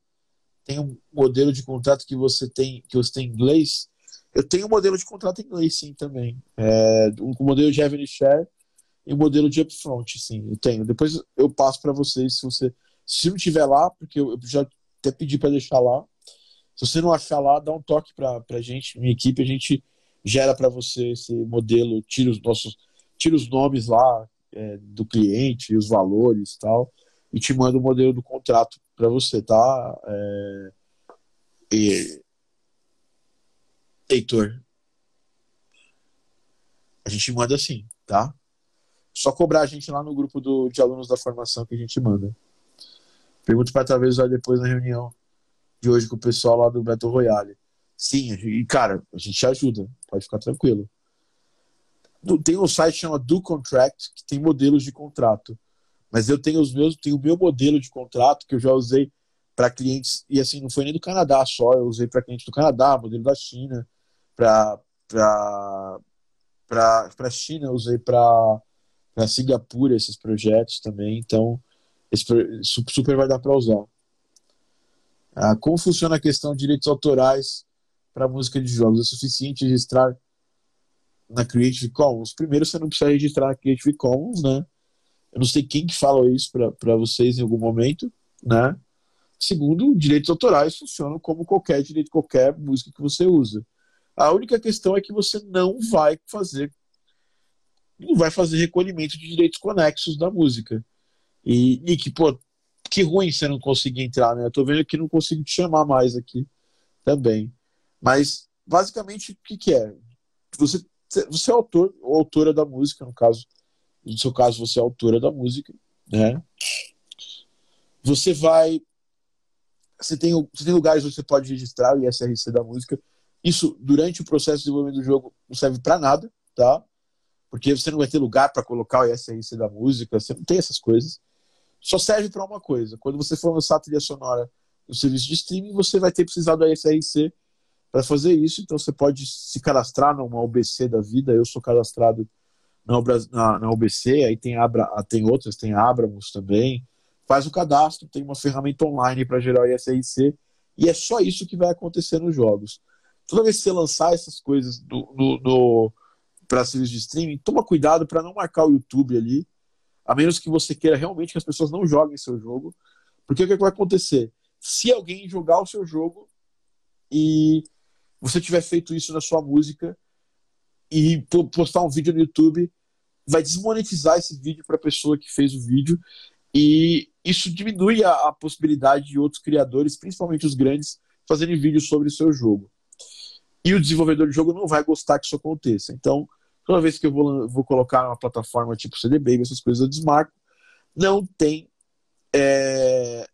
tem um modelo de contrato que você tem que você tem em inglês. Eu tenho um modelo de contrato em inglês, sim, também. É, um modelo de revenue share e um modelo de upfront, sim, eu tenho. Depois eu passo para vocês se você se não tiver lá, porque eu, já até pedi para deixar lá. Se você não achar lá, dá um toque para a gente, minha equipe, a gente gera para você esse modelo, tira os nossos, tira os nomes lá é, do cliente, os valores, tal, e te manda o modelo do contrato para você, tá? É... E... Heitor. A gente manda assim, tá? Só cobrar a gente lá no grupo do, de alunos da formação que a gente manda. Pergunta para talvez usar depois na reunião de hoje com o pessoal lá do Battle Royale. Sim, e cara, a gente ajuda, pode ficar tranquilo. Tem um site que chama Do Contract, que tem modelos de contrato. Mas eu tenho os meus, tenho o meu modelo de contrato que eu já usei para clientes, e assim, não foi nem do Canadá só, eu usei para clientes do Canadá, modelo da China, para para China, usei para Singapura esses projetos também, então esse super vai dar para usar. Ah, como funciona a questão de direitos autorais para música de jogos? É suficiente registrar na Creative Commons? Primeiro, você não precisa registrar na Creative Commons, né? Eu não sei quem que fala isso para vocês em algum momento, né? Segundo, direitos autorais funcionam como qualquer direito, qualquer música que você usa. A única questão é que você não vai fazer não vai fazer recolhimento de direitos conexos da música. E, e que, pô, que ruim você não conseguir entrar, né? Eu tô vendo que não consigo te chamar mais aqui também. Mas, basicamente, o que, que é? Você, você é autor ou autora da música, no caso no seu caso você é autora da música, né? Você vai. Você tem, você tem lugares onde você pode registrar o ISRC da música. Isso, durante o processo de desenvolvimento do jogo, não serve para nada, tá? porque você não vai ter lugar para colocar o ISRC da música, você não tem essas coisas. Só serve para uma coisa: quando você for lançar a trilha sonora no serviço de streaming, você vai ter precisado do ISRC para fazer isso. Então você pode se cadastrar numa OBC da vida. Eu sou cadastrado na, na, OBC, aí tem, Abra, tem outras, tem Abramos também. Faz o cadastro, tem uma ferramenta online para gerar o ISRC, e é só isso que vai acontecer nos jogos. Toda vez que você lançar essas coisas do, do, do para serviço de streaming, toma cuidado para não marcar o YouTube ali, a menos que você queira realmente que as pessoas não joguem seu jogo. Porque o que, é que vai acontecer? Se alguém jogar o seu jogo e você tiver feito isso na sua música e postar um vídeo no YouTube, vai desmonetizar esse vídeo para a pessoa que fez o vídeo e isso diminui a, a, possibilidade de outros criadores, principalmente os grandes, fazerem vídeos sobre o seu jogo. E o desenvolvedor de jogo não vai gostar que isso aconteça. Então, Toda vez que eu vou, vou colocar uma plataforma tipo CD Baby, essas coisas eu desmarco. Não tem. É,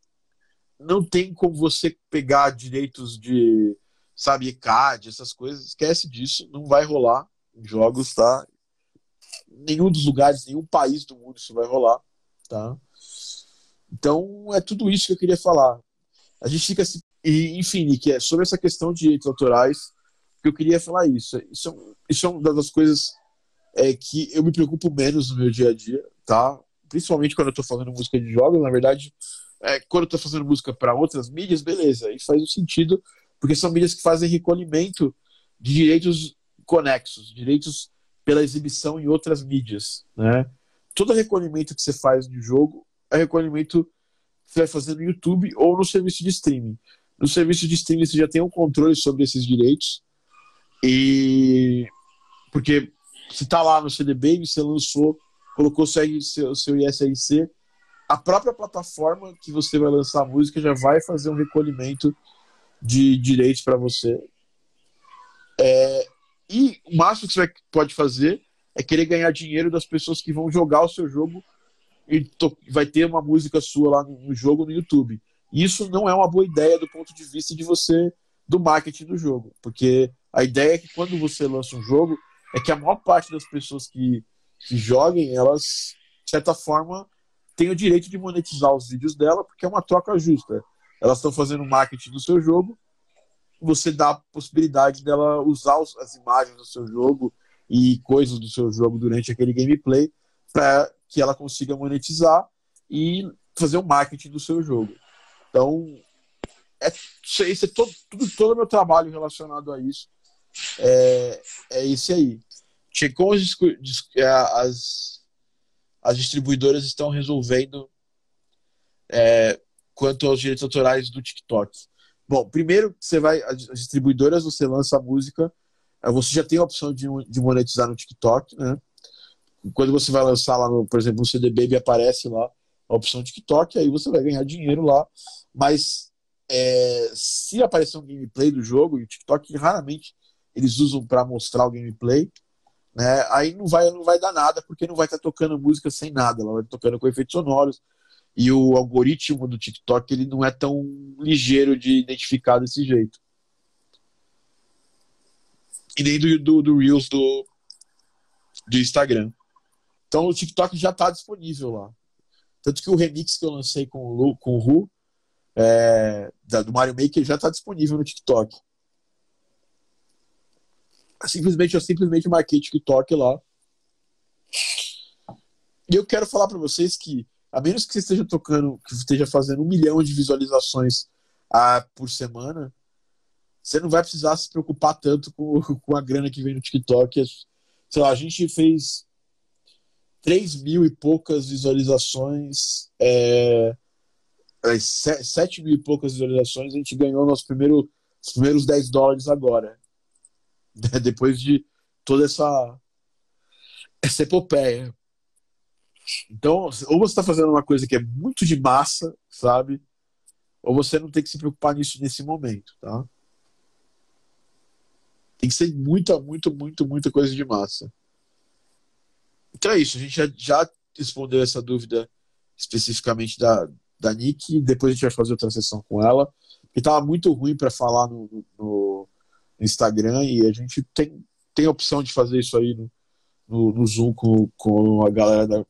não tem como você pegar direitos de, sabe, ECAD, essas coisas. Esquece disso. Não vai rolar jogos, tá? Nenhum dos lugares, nenhum país do mundo isso vai rolar, tá? Então, é tudo isso que eu queria falar. A gente fica assim. E, enfim, que é sobre essa questão de direitos autorais, que eu queria falar isso. Isso, é isso é uma das coisas é que eu me preocupo menos no meu dia a dia, tá? Principalmente quando eu tô fazendo música de jogos, na verdade, é, quando eu tô fazendo música para outras mídias, beleza, isso faz um sentido, porque são mídias que fazem recolhimento de direitos conexos, direitos pela exibição em outras mídias, né? Todo recolhimento que você faz de jogo é recolhimento que você vai fazer no YouTube ou no serviço de streaming. No serviço de streaming você já tem um controle sobre esses direitos e porque se está lá no CD Baby, você lançou, colocou seu, seu, seu ISRC, a própria plataforma que você vai lançar a música já vai fazer um recolhimento de direitos para você. É, e o máximo que você pode fazer é querer ganhar dinheiro das pessoas que vão jogar o seu jogo e vai ter uma música sua lá no jogo no YouTube. Isso não é uma boa ideia do ponto de vista de você do marketing do jogo, porque a ideia é que quando você lança um jogo, é que a maior parte das pessoas que, que joguem, elas, de certa forma, têm o direito de monetizar os vídeos dela, porque é uma troca justa. Elas estão fazendo marketing do seu jogo, você dá a possibilidade dela usar as imagens do seu jogo e coisas do seu jogo durante aquele gameplay para que ela consiga monetizar e fazer o marketing do seu jogo. Então, é, esse é todo, tudo, todo o meu trabalho relacionado a isso é, é esse aí. As, é, as, as distribuidoras estão resolvendo é, quanto aos direitos autorais do TikTok. Bom, primeiro você vai, as distribuidoras, você lança a música, é, você já tem a opção de, de monetizar no TikTok, né? Quando você vai lançar lá, no, por exemplo, no CD Baby aparece lá a opção TikTok, aí você vai ganhar dinheiro lá, mas é, se aparecer um gameplay do jogo, e o TikTok raramente eles usam para mostrar o gameplay, né? Aí não vai, não vai dar nada, porque não vai estar tá tocando música sem nada, ela vai tocando com efeitos sonoros. E o algoritmo do TikTok ele não é tão ligeiro de identificar desse jeito. E nem do, do, do Reels do, do Instagram. Então o TikTok já está disponível lá. Tanto que o remix que eu lancei com o, Lu, com o Ru, é, da, do Mario Maker, já está disponível no TikTok simplesmente eu simplesmente marquei TikTok lá. E eu quero falar para vocês que, a menos que você esteja tocando, que esteja fazendo um milhão de visualizações ah, por semana, você não vai precisar se preocupar tanto com, com a grana que vem no TikTok. Sei lá, a gente fez 3 mil e poucas visualizações, é, 7 é, mil e poucas visualizações, a gente ganhou nosso primeiro, os primeiros 10 dólares agora. depois de toda essa, essa epopeia. Então, ou você está fazendo uma coisa que é muito de massa, sabe? Ou você não tem que se preocupar nisso nesse momento, tá? Tem que ser muita, muito, muito, muita coisa de massa. Então é isso, a gente já, já respondeu essa dúvida especificamente da, da Nick, depois a gente vai fazer outra sessão com ela, que estava muito ruim para falar no, no, Instagram e a gente tem, tem a opção de fazer isso aí no, no, no Zoom com, com a galera da,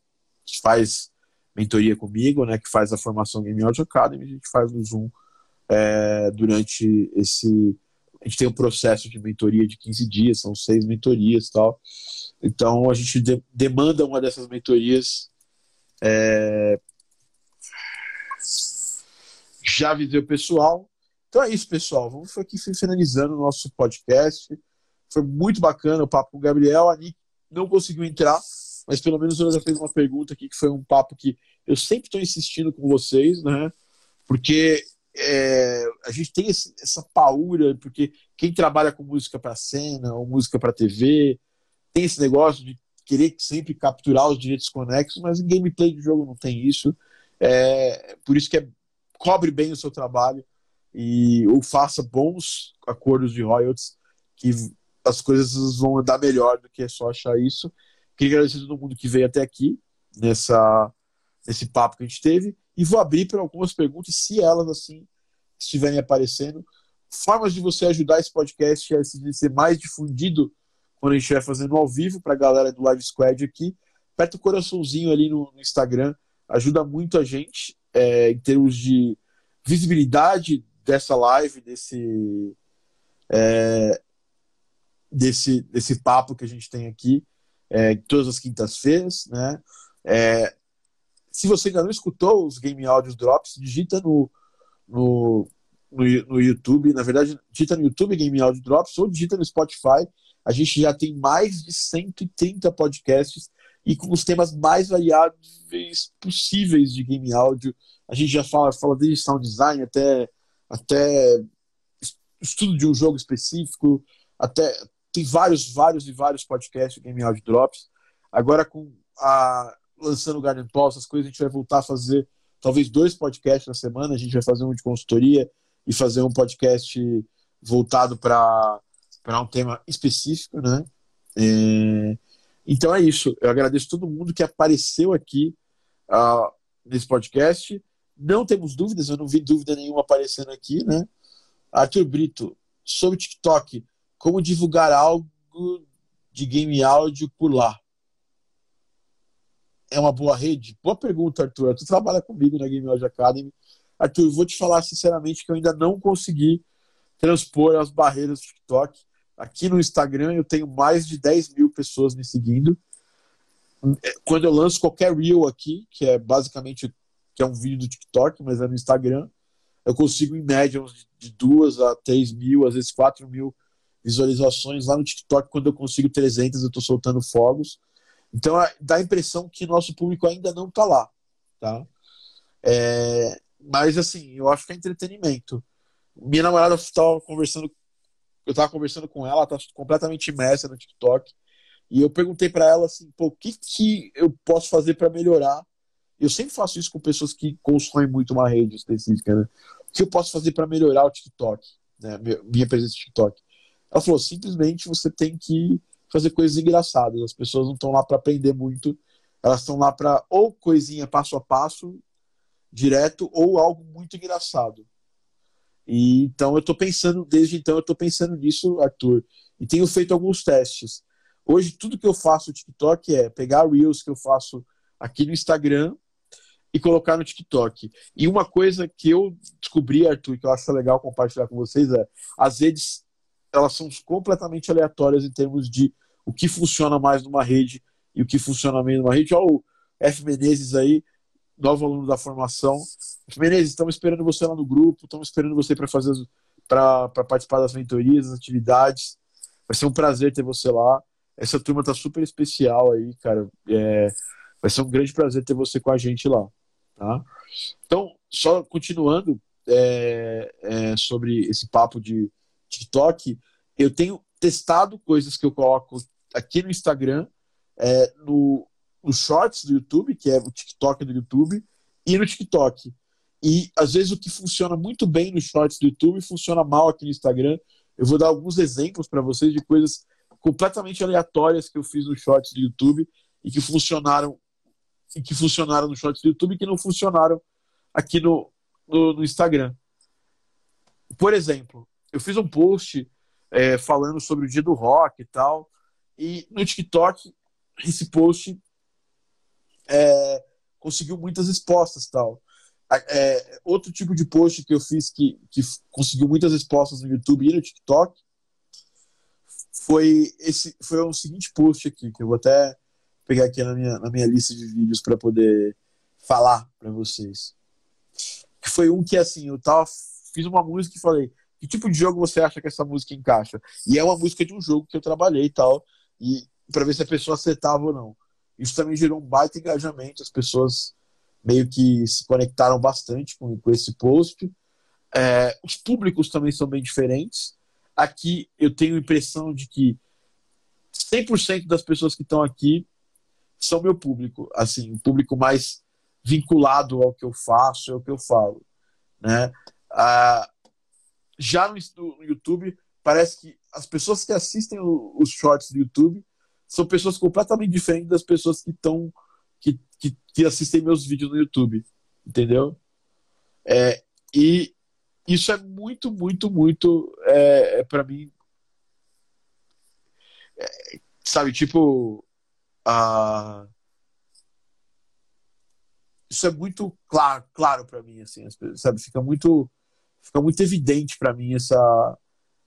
faz mentoria comigo, né, que faz a formação Game Audio Academy, a gente faz no Zoom é, durante esse. A gente tem um processo de mentoria de 15 dias, são seis mentorias e tal. Então a gente de, demanda uma dessas mentorias. É, já avisei o pessoal. Então é isso, pessoal. Vamos aqui finalizando o nosso podcast. Foi muito bacana o papo com o Gabriel. A Nick não conseguiu entrar, mas pelo menos ela já fez uma pergunta aqui que foi um papo que eu sempre estou insistindo com vocês, né? Porque é, a gente tem esse, essa paura, porque quem trabalha com música para cena ou música para TV tem esse negócio de querer sempre capturar os direitos conexos, mas em gameplay de jogo não tem isso. É, por isso que é, cobre bem o seu trabalho e ou faça bons acordos de royalties que as coisas vão andar melhor do que só achar isso. Queria agradecer a todo mundo que veio até aqui nessa nesse papo que a gente teve e vou abrir para algumas perguntas, se elas assim estiverem aparecendo. Formas de você ajudar esse podcast a ser mais difundido quando a gente estiver fazendo ao vivo para a galera do Live Squad aqui. Aperta o coraçãozinho ali no, no Instagram, ajuda muito a gente é, em termos de visibilidade dessa live, desse, é, desse, desse papo que a gente tem aqui é, todas as quintas-feiras, né? É, se você ainda não escutou os Game Audios Drops, digita no, no, no, no, YouTube. Na verdade, digita no YouTube Game Audio Drops ou digita no Spotify. A gente já tem mais de 130 podcasts e com os temas mais variáveis possíveis de game áudio. A gente já fala, fala desde sound design até, até estudo de um jogo específico, até tem vários, vários e vários podcasts game audio drops. Agora com a lançando o Garden Paul, essas coisas, a gente vai voltar a fazer talvez dois podcasts na semana. A gente vai fazer um de consultoria e fazer um podcast voltado para um tema específico, né? É... Então é isso. Eu agradeço todo mundo que apareceu aqui uh, nesse podcast. Não temos dúvidas, eu não vi dúvida nenhuma aparecendo aqui, né? Arthur Brito, sobre TikTok, como divulgar algo de game áudio por lá? é uma boa rede? Boa pergunta, Arthur. Tu trabalha comigo na Game Audio Academy. Arthur, vou te falar sinceramente que eu ainda não consegui transpor as barreiras do TikTok. Aqui no Instagram eu tenho mais de 10 mil pessoas me seguindo. Quando eu lanço qualquer reel aqui, que é basicamente que é um vídeo do TikTok, mas é no Instagram, eu consigo em média de duas a 3 mil, às vezes 4 mil visualizações lá no TikTok. Quando eu consigo 300, eu estou soltando fogos. Então dá a impressão que nosso público ainda não está lá, tá? É, mas assim, eu acho que é entretenimento. Minha namorada estava conversando, eu estava conversando com ela, está completamente imersa no TikTok, e eu perguntei para ela assim, pô, o que que eu posso fazer para melhorar? Eu sempre faço isso com pessoas que consomem muito uma rede específica, né? O que eu posso fazer para melhorar o TikTok, né? Minha presença no TikTok? Ela falou, simplesmente você tem que fazer coisas engraçadas. As pessoas não estão lá para aprender muito, elas estão lá para ou coisinha passo a passo, direto, ou algo muito engraçado. E então eu estou pensando, desde então eu estou pensando nisso, Arthur, e tenho feito alguns testes. Hoje tudo que eu faço no TikTok é pegar reels que eu faço aqui no Instagram e colocar no TikTok. E uma coisa que eu descobri, Arthur, que eu acho legal compartilhar com vocês é as redes elas são completamente aleatórias em termos de o que funciona mais numa rede e o que funciona menos numa rede. Olha o F. Menezes aí, novo aluno da formação. F. Menezes, estamos esperando você lá no grupo, estamos esperando você para fazer para participar das mentorias, das atividades. Vai ser um prazer ter você lá. Essa turma tá super especial aí, cara. É, vai ser um grande prazer ter você com a gente lá. Tá? Então, só continuando é, é, sobre esse papo de TikTok, eu tenho testado coisas que eu coloco aqui no Instagram, é, no, no Shorts do YouTube, que é o TikTok do YouTube, e no TikTok. E às vezes o que funciona muito bem no Shorts do YouTube funciona mal aqui no Instagram. Eu vou dar alguns exemplos para vocês de coisas completamente aleatórias que eu fiz no Shorts do YouTube e que funcionaram e que funcionaram no Shorts do YouTube e que não funcionaram aqui no, no, no Instagram. Por exemplo, eu fiz um post é, falando sobre o dia do rock e tal, e no TikTok esse post é, conseguiu muitas respostas tal. É, outro tipo de post que eu fiz que, que conseguiu muitas respostas no YouTube e no TikTok foi esse foi o seguinte post aqui que eu vou até pegar aqui na minha, na minha lista de vídeos para poder falar para vocês. Que foi um que assim, eu tava fiz uma música e falei, que tipo de jogo você acha que essa música encaixa? E é uma música de um jogo que eu trabalhei e tal, e para ver se a pessoa acertava ou não. Isso também gerou um baita engajamento, as pessoas meio que se conectaram bastante com, com esse post. É, os públicos também são bem diferentes. Aqui eu tenho a impressão de que 100% das pessoas que estão aqui são meu público, assim, o público mais vinculado ao que eu faço, ao que eu falo, né? Ah, já no, no, YouTube parece que as pessoas que assistem o, os shorts do YouTube são pessoas completamente diferentes das pessoas que estão que, que, que, assistem meus vídeos no YouTube, entendeu? É, e isso é muito, muito, muito é, é para mim, é, sabe, tipo a isso é muito claro, claro para mim, assim, sabe? Fica muito, fica muito evidente para mim essa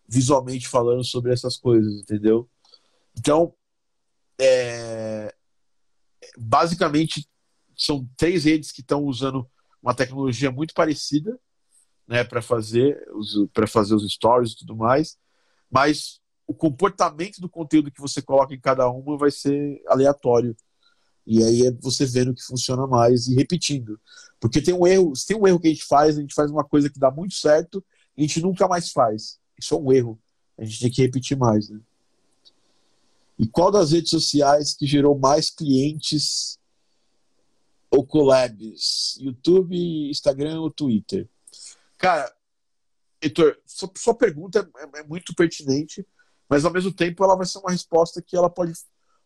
visualmente falando sobre essas coisas, entendeu? Então, é, basicamente são três redes que estão usando uma tecnologia muito parecida, né, para fazer os para fazer os stories e tudo mais, mas o comportamento do conteúdo que você coloca em cada uma vai ser aleatório. E aí é você vendo que funciona mais e repetindo. Porque tem um erro, se tem um erro que a gente faz, a gente faz uma coisa que dá muito certo e a gente nunca mais faz. Isso é um erro. A gente tem que repetir mais, né? E qual das redes sociais que gerou mais clientes ou collabs? YouTube, Instagram ou Twitter? Cara, Heitor, sua, pergunta é, é muito pertinente, mas ao mesmo tempo ela vai ser uma resposta que ela pode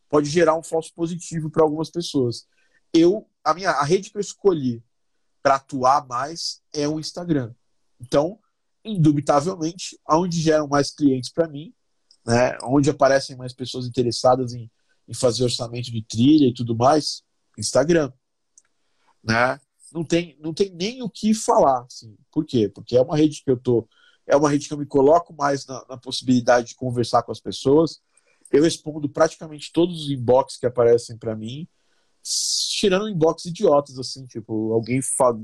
pode gerar um falso positivo para algumas pessoas. Eu, a minha a rede que eu escolhi para atuar mais é o Instagram. Então, indubitavelmente, aonde geram mais clientes para mim, né, onde aparecem mais pessoas interessadas em, em fazer orçamento de trilha e tudo mais, Instagram, né? Não tem, não tem nem o que falar, assim. Por quê? Porque é uma rede que eu tô, é uma rede que eu me coloco mais na, na possibilidade de conversar com as pessoas, eu respondo praticamente todos os inbox que aparecem para mim, tirando inbox idiotas, assim, tipo, alguém fala,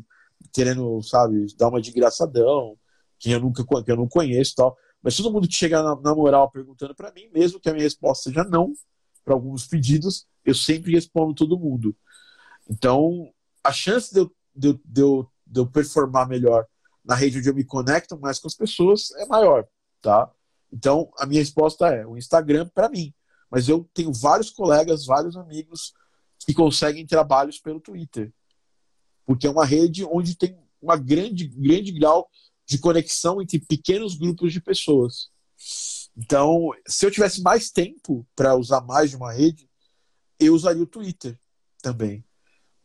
querendo, sabe, dar uma de engraçadão, que eu nunca que eu não conheço tal. Mas todo mundo que chega na, na moral perguntando para mim, mesmo que a minha resposta seja não, para alguns pedidos, eu sempre respondo todo mundo. Então, a chance de eu, de, de, eu, de eu performar melhor na rede onde eu me conecto mais com as pessoas é maior, tá? Então, a minha resposta é o Instagram para mim. Mas eu tenho vários colegas, vários amigos que conseguem trabalhos pelo Twitter. Porque é uma rede onde tem uma grande, grande grau de conexão entre pequenos grupos de pessoas. Então, se eu tivesse mais tempo para usar mais de uma rede, eu usaria o Twitter também.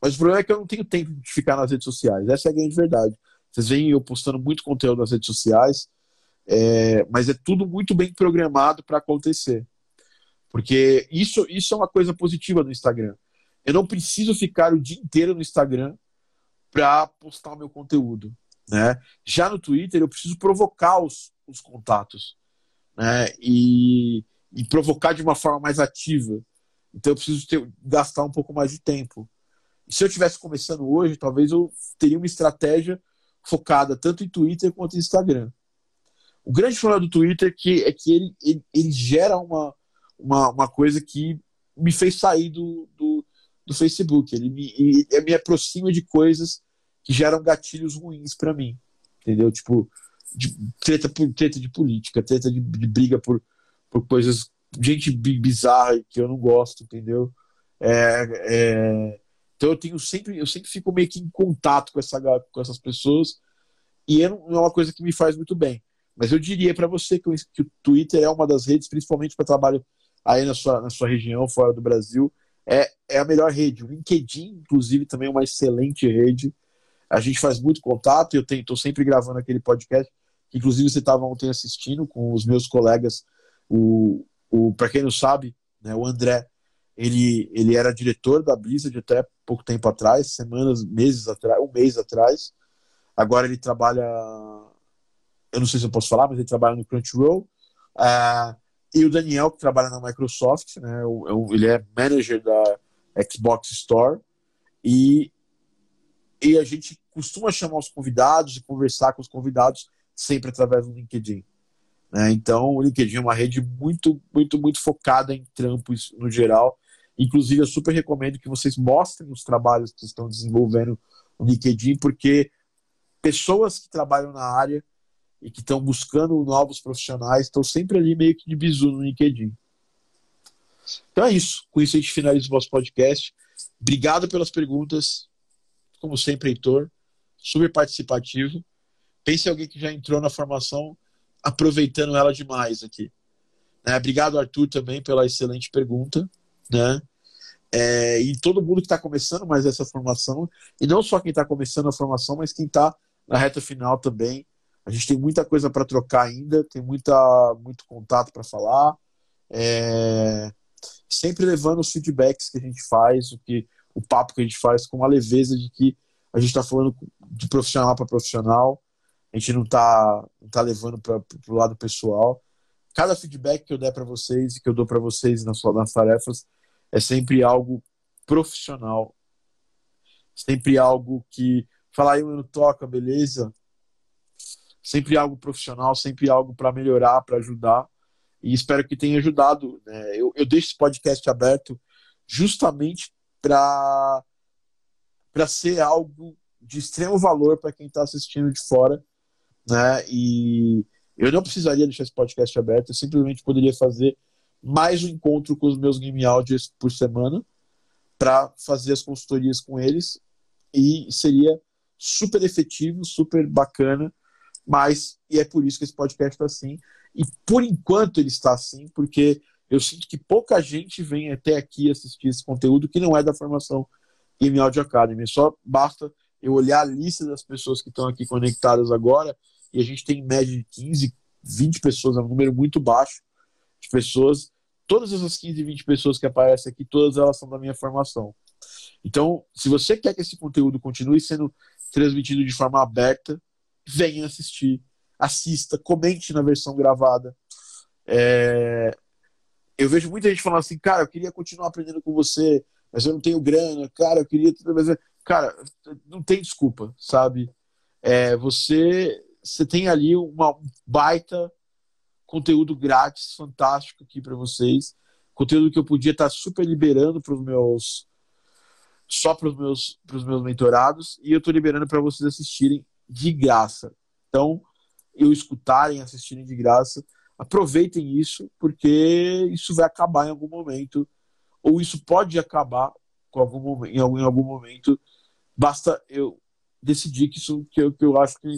Mas o problema é que eu não tenho tempo de ficar nas redes sociais. Essa é a grande verdade. Vocês veem eu postando muito conteúdo nas redes sociais, é, mas é tudo muito bem programado para acontecer. Porque isso, isso é uma coisa positiva no Instagram. Eu não preciso ficar o dia inteiro no Instagram para postar o meu conteúdo. Né? Já no Twitter, eu preciso provocar os, os contatos né? e, e provocar de uma forma mais ativa. Então, eu preciso ter, gastar um pouco mais de tempo. E se eu estivesse começando hoje, talvez eu teria uma estratégia focada tanto em Twitter quanto em Instagram. O grande problema do Twitter é que, é que ele, ele, ele gera uma, uma, uma, coisa que me fez sair do, do, do Facebook. Ele me, ele me aproxima de coisas que geram gatilhos ruins para mim. Entendeu? Tipo, de, treta, por, treta de política, treta de, de, briga por, por coisas. Gente bizarra que eu não gosto, entendeu? É, é, então eu tenho sempre, eu sempre fico meio que em contato com, essa, com essas pessoas e é, é uma coisa que me faz muito bem. Mas eu diria para você que o, que o, Twitter é uma das redes, principalmente para trabalho aí na sua, na sua região, fora do Brasil, é, é a melhor rede. O LinkedIn, inclusive, também é uma excelente rede. A gente faz muito contato, eu estou sempre gravando aquele podcast, que inclusive você estava ontem assistindo com os meus colegas, o, o para quem não sabe, né, o André Ele, ele era diretor da Blizzard até pouco tempo atrás, semanas, meses atrás, um mês atrás. Agora ele trabalha. Eu não sei se eu posso falar, mas ele trabalha no Crunchyroll. Uh, e o Daniel, que trabalha na Microsoft, né? Ele é manager da Xbox Store. E, e a gente costuma chamar os convidados e conversar com os convidados sempre através do LinkedIn. Né? Então, o LinkedIn é uma rede muito, muito, muito focada em trampos no geral. Inclusive, eu super recomendo que vocês mostrem os trabalhos que estão desenvolvendo no LinkedIn, porque pessoas que trabalham na área e que estão buscando novos profissionais estão sempre ali meio que de bizu no LinkedIn. Então é isso. Com isso a gente finaliza o nosso podcast. Obrigado pelas perguntas. Como sempre, Heitor. Super participativo. Pense em alguém que já entrou na formação aproveitando ela demais aqui. Né? Obrigado, Arthur, também pela excelente pergunta. Né? É, e todo mundo que está começando mais essa formação, e não só quem está começando a formação, mas quem está na reta final também. A gente tem muita coisa para trocar ainda, tem muita, muito contato para falar. É, sempre levando os feedbacks que a gente faz, o, que, o papo que a gente faz com a leveza de que a gente está falando de profissional para profissional, a gente não está não tá levando para o lado pessoal. Cada feedback que eu der para vocês e que eu dou para vocês nas, nas tarefas é sempre algo profissional. Sempre algo que falar aí, não toca, beleza? Sempre algo profissional, sempre algo para melhorar, para ajudar. E espero que tenha ajudado. Né? Eu, eu deixo esse podcast aberto justamente para ser algo de extremo valor para quem está assistindo de fora né? E eu não precisaria deixar esse podcast aberto, eu simplesmente poderia fazer mais um encontro com os meus game audios por semana para fazer as consultorias com eles e seria super efetivo, super bacana, mas e é por isso que esse podcast está assim. E por enquanto ele está assim, porque eu sinto que pouca gente vem até aqui assistir esse conteúdo que não é da formação Game Audio Academy. Só basta eu olhar a lista das pessoas que estão aqui conectadas agora e a gente tem em média de 15, 20 pessoas, é um número muito baixo de pessoas. Todas essas 15, 20 pessoas que aparecem aqui, todas elas são da minha formação. Então, se você quer que esse conteúdo continue sendo transmitido de forma aberta, venha assistir, assista, comente na versão gravada. É... Eu vejo muita gente falando assim, cara, eu queria continuar aprendendo com você, mas eu não tenho grana, cara, eu queria. Cara, não tem desculpa, sabe? É, você você tem ali uma baita conteúdo grátis, fantástico aqui para vocês. Conteúdo que eu podia estar tá super liberando para os meus só para os meus meus mentorados e eu estou liberando para vocês assistirem de graça. Então, eu escutarem, assistirem de graça, aproveitem isso porque isso vai acabar em algum momento ou isso pode acabar algum em algum, em algum momento. Basta eu decidir que isso que eu, que eu acho que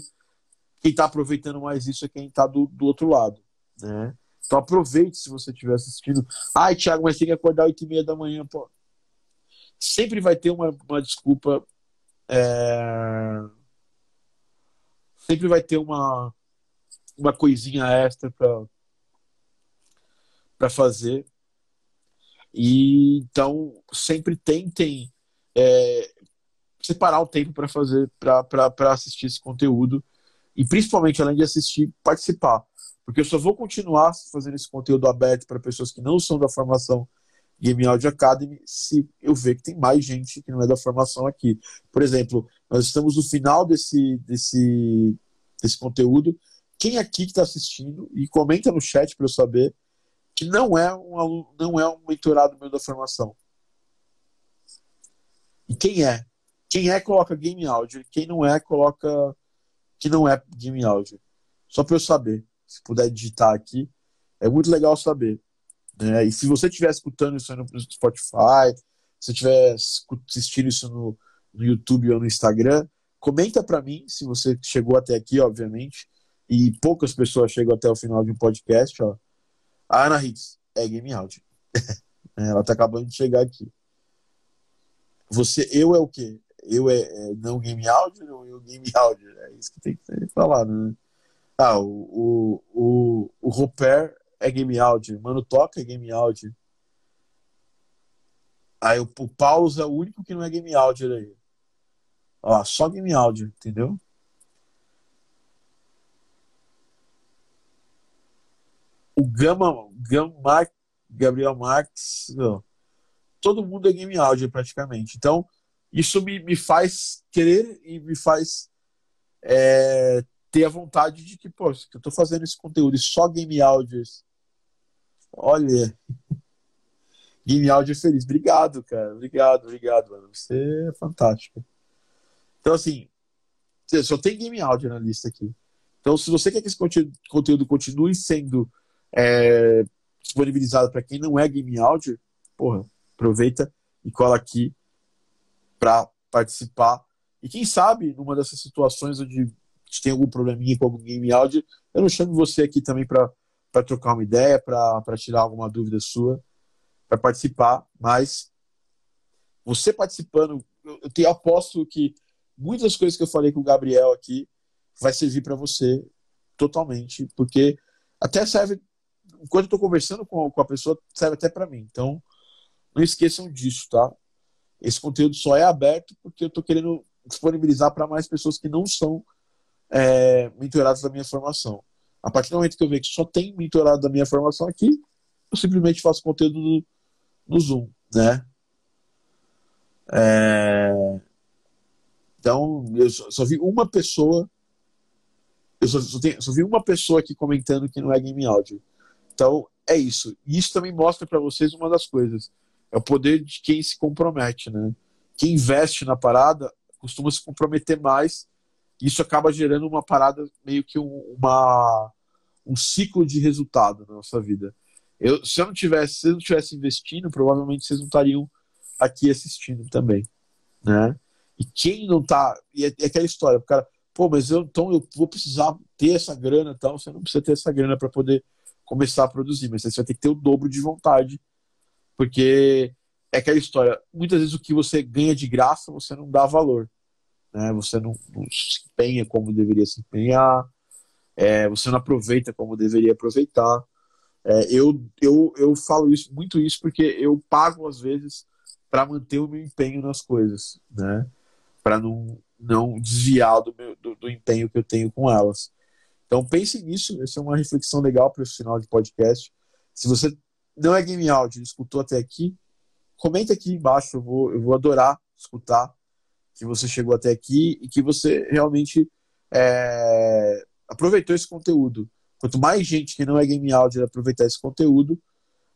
quem está aproveitando mais isso é quem está do, do outro lado, né? Então aproveite se você estiver assistindo. Ai, Thiago, mas tem que acordar 8 e meia da manhã, pô. Sempre vai ter uma, uma desculpa. É... Sempre vai ter uma, uma coisinha extra para fazer. E então sempre tentem é, separar o tempo para fazer para assistir esse conteúdo e principalmente, além de assistir, participar. Porque eu só vou continuar fazendo esse conteúdo aberto para pessoas que não são da formação Game Audio Academy se eu ver que tem mais gente que não é da formação aqui. Por exemplo, nós estamos no final desse, desse, desse conteúdo. Quem aqui que está assistindo, e comenta no chat para eu saber, que não é um aluno, não é um mentorado meu da formação. E quem é? Quem é, coloca Game Audio. Quem não é, coloca que não é Game Audio. Só para eu saber. Se puder digitar aqui, é muito legal saber. Né? E se você estiver escutando isso no Spotify, se estiver assistindo isso no, no YouTube ou no Instagram, comenta para mim se você chegou até aqui, obviamente. E poucas pessoas chegam até o final de um podcast. Ó. A Ana Hitz é Game Audio. Ela está acabando de chegar aqui. Você, eu é o quê? eu é, é, não game áudio ou eu game áudio? É isso que tem que ser falado, né? Ah, o, o, o, o Roper é game áudio, Mano Toca é game áudio. Aí o, Paulus é o único que não é game audio aí. Ó, só game áudio, entendeu? O Gama, Gama Gabriel não. todo mundo é game áudio praticamente. Então, isso me, me faz querer e me faz é, ter a vontade de que, pô, que eu tô fazendo esse conteúdo e só game áudios. Olha, game áudio feliz. Obrigado, cara. Obrigado, obrigado, mano. Você é fantástico. Então, assim, só tem game áudio na lista aqui. Então, se você quer que esse conteúdo continue sendo é, disponibilizado para quem não é game áudio, porra, aproveita e cola aqui para participar. E quem sabe, numa dessas situações onde tem algum probleminha com algum game áudio, eu não chamo você aqui também para trocar uma ideia, para tirar alguma dúvida sua, para participar. Mas você participando, eu, te aposto que muitas coisas que eu falei com o Gabriel aqui vai servir para você totalmente, porque até serve, enquanto eu estou conversando com, com a pessoa, serve até para mim. Então, não esqueçam disso, tá? Esse conteúdo só é aberto porque eu estou querendo disponibilizar para mais pessoas que não são é, mentoradas da minha formação. A partir do momento que eu ver que só tem mentorado da minha formação aqui, eu simplesmente faço conteúdo no, no Zoom, né? É... Então, eu só, só, vi uma pessoa. Eu só, só, tenho, só, vi uma pessoa aqui comentando que não é game áudio. Então, é isso. E isso também mostra para vocês uma das coisas. É o poder de quem se compromete, né? Quem investe na parada costuma se comprometer mais. Isso acaba gerando uma parada, meio que um, uma, um ciclo de resultado na nossa vida. Eu, se eu não tivesse, se eu não tivesse investindo, provavelmente vocês não estariam aqui assistindo também, né? E quem não tá. E é, é aquela história, o cara, pô, mas eu, então eu vou precisar ter essa grana e tal. Você não precisa ter essa grana para poder começar a produzir, mas você vai ter que ter o dobro de vontade, porque é aquela história. Muitas vezes o que você ganha de graça você não dá valor, né? Você não, não se empenha como deveria se empenhar, é, você não aproveita como deveria aproveitar. É, eu, eu, eu falo isso muito isso porque eu pago às vezes para manter o meu empenho nas coisas, né? para não, não desviar do, meu, do, do, empenho que eu tenho com elas. Então pense nisso, essa é uma reflexão legal para esse final de podcast. Se você não é game audio escutou até aqui, comenta aqui embaixo, eu vou, eu vou adorar escutar que você chegou até aqui e que você realmente é, aproveitou esse conteúdo. Quanto mais gente que não é game audio aproveitar esse conteúdo,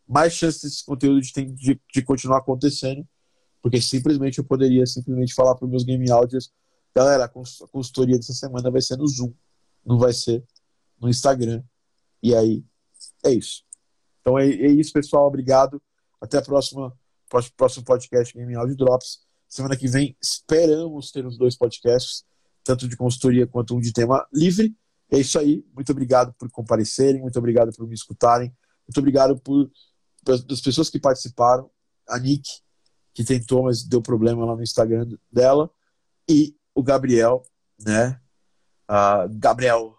mais chance desse conteúdo de, de, de continuar acontecendo porque simplesmente eu poderia simplesmente falar para os meus game audios, galera, a consultoria dessa semana vai ser no Zoom, não vai ser no Instagram. E aí, é isso. Então é, é isso, pessoal. Obrigado. Até a próxima próximo podcast Game Audio Drops. Semana que vem esperamos ter os dois podcasts, tanto de consultoria quanto um de tema livre. É isso aí. Muito obrigado por comparecerem, muito obrigado por me escutarem, muito obrigado por das pessoas que participaram. A Nick, que tentou, mas deu problema lá no Instagram dela, e o Gabriel, né? Uh, Gabriel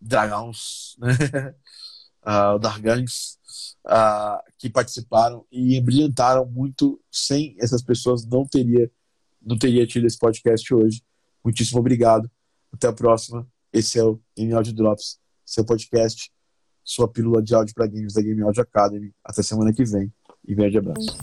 Dragões, né? uh, Dargans, uh, que participaram e brilhantaram muito. Sem essas pessoas, não teria, não teria tido esse podcast hoje. Muitíssimo obrigado. Até a próxima. Esse é o Game Audio Drops, seu podcast, sua pílula de áudio para games da Game Audio Academy. Até semana que vem e grande abraço.